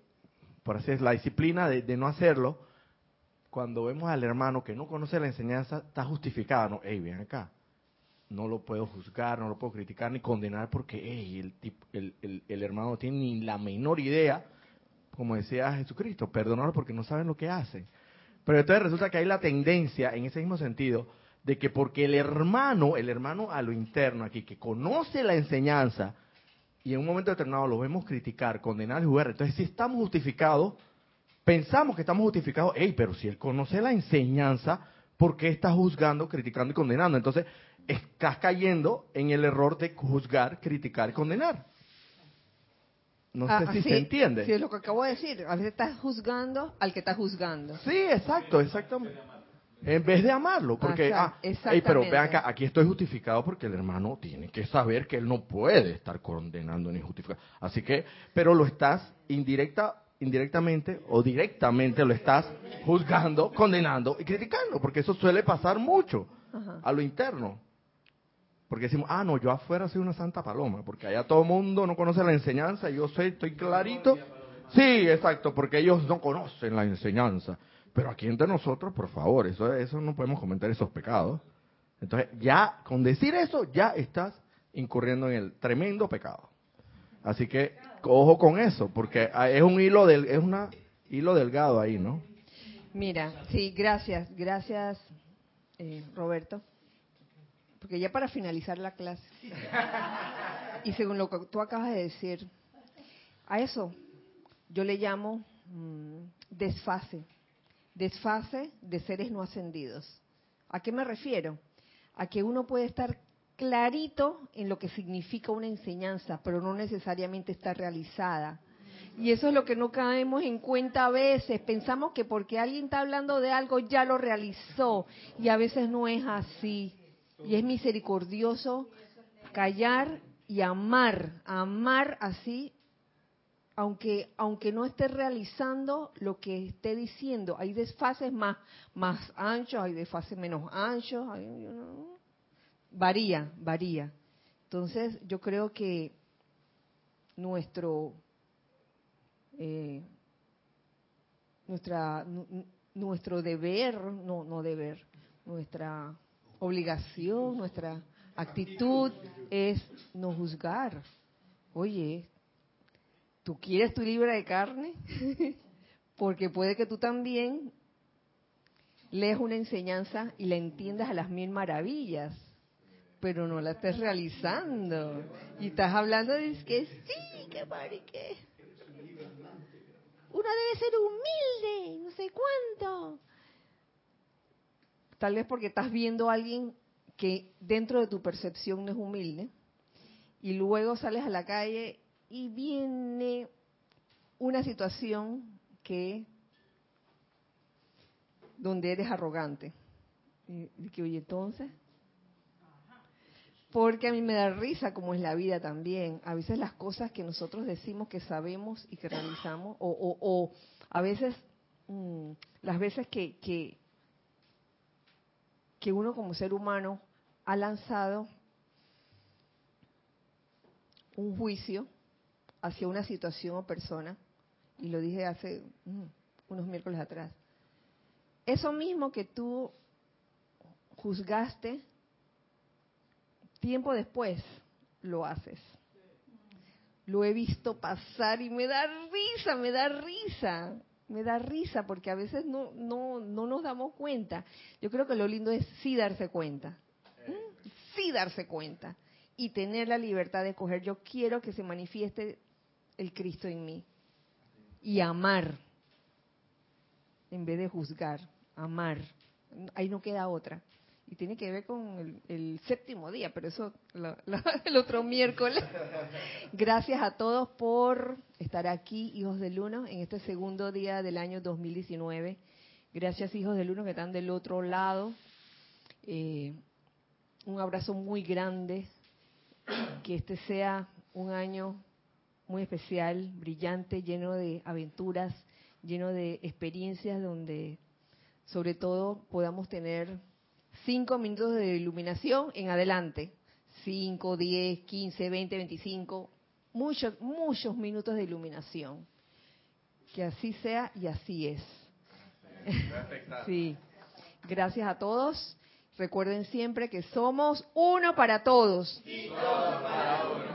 por así es, la disciplina de, de no hacerlo, cuando vemos al hermano que no conoce la enseñanza, está justificada, no, hey, ven acá, no lo puedo juzgar, no lo puedo criticar ni condenar porque el, el, el, hermano no tiene ni la menor idea, como decía Jesucristo, perdonarlo porque no saben lo que hacen. Pero entonces resulta que hay la tendencia, en ese mismo sentido, de que porque el hermano, el hermano a lo interno aquí, que conoce la enseñanza, y en un momento determinado lo vemos criticar, condenar y jugar, entonces si estamos justificados, pensamos que estamos justificados, hey, pero si él conoce la enseñanza, ¿por qué está juzgando, criticando y condenando? Entonces, estás cayendo en el error de juzgar, criticar y condenar. No sé ah, si se entiende. Sí, es lo que acabo de decir. A veces estás juzgando al que está juzgando. Sí, exacto, exactamente. En vez de amarlo, porque, ah, pero vean acá, aquí estoy justificado porque el hermano tiene que saber que él no puede estar condenando ni justificando. Así que, pero lo estás indirecta, indirectamente o directamente lo estás juzgando, condenando y criticando, porque eso suele pasar mucho a lo interno. Porque decimos, ah, no, yo afuera soy una santa paloma, porque allá todo el mundo no conoce la enseñanza, yo sé, estoy clarito. Sí, exacto, porque ellos no conocen la enseñanza. Pero aquí entre nosotros, por favor, eso, eso no podemos comentar esos pecados. Entonces, ya, con decir eso, ya estás incurriendo en el tremendo pecado. Así que, ojo con eso, porque es un hilo del, es una hilo delgado ahí, ¿no? Mira, sí, gracias, gracias, eh, Roberto. Porque ya para finalizar la clase, y según lo que tú acabas de decir, a eso yo le llamo mm, desfase, desfase de seres no ascendidos. ¿A qué me refiero? A que uno puede estar clarito en lo que significa una enseñanza, pero no necesariamente está realizada. Y eso es lo que no caemos en cuenta a veces. Pensamos que porque alguien está hablando de algo ya lo realizó y a veces no es así. Y es misericordioso callar y amar, amar así, aunque aunque no esté realizando lo que esté diciendo. Hay desfases más más anchos, hay desfases menos anchos, varía, varía. Entonces, yo creo que nuestro eh, nuestra nuestro deber, no no deber, nuestra obligación, nuestra actitud es no juzgar. Oye, ¿tú quieres tu libra de carne? Porque puede que tú también lees una enseñanza y la entiendas a las mil maravillas, pero no la estés realizando. Y estás hablando de que sí, que que uno debe ser humilde, no sé cuánto tal vez porque estás viendo a alguien que dentro de tu percepción no es humilde, y luego sales a la calle y viene una situación que donde eres arrogante. Y, que, oye, entonces, porque a mí me da risa como es la vida también. A veces las cosas que nosotros decimos que sabemos y que realizamos, o, a veces mm, las veces que, que, que uno como ser humano ha lanzado un juicio hacia una situación o persona, y lo dije hace mm, unos miércoles atrás. Eso mismo que tú juzgaste, tiempo después lo haces. Lo he visto pasar y me da risa, me da risa me da risa porque a veces no, no, no nos damos cuenta. Yo creo que lo lindo es sí darse cuenta. Sí darse cuenta. Y tener la libertad de escoger. Yo quiero que se manifieste el Cristo en mí. Y amar. En vez de juzgar. Amar. Ahí no queda otra y tiene que ver con el, séptimo día, pero eso el otro miércoles. Gracias a todos por estar aquí, hijos del uno, en este segundo día del año 2019. Gracias, hijos del uno, que están del otro lado. Eh, un abrazo muy grande. Que este sea un año muy especial, brillante, lleno de aventuras, lleno de experiencias donde sobre todo podamos tener cinco minutos de iluminación en adelante. 5, 10, 15, 20, 25, muchos, muchos minutos de iluminación. Que así sea y así es. sí. Gracias a todos. Recuerden siempre que somos uno para todos.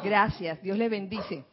Gracias. Dios les bendice.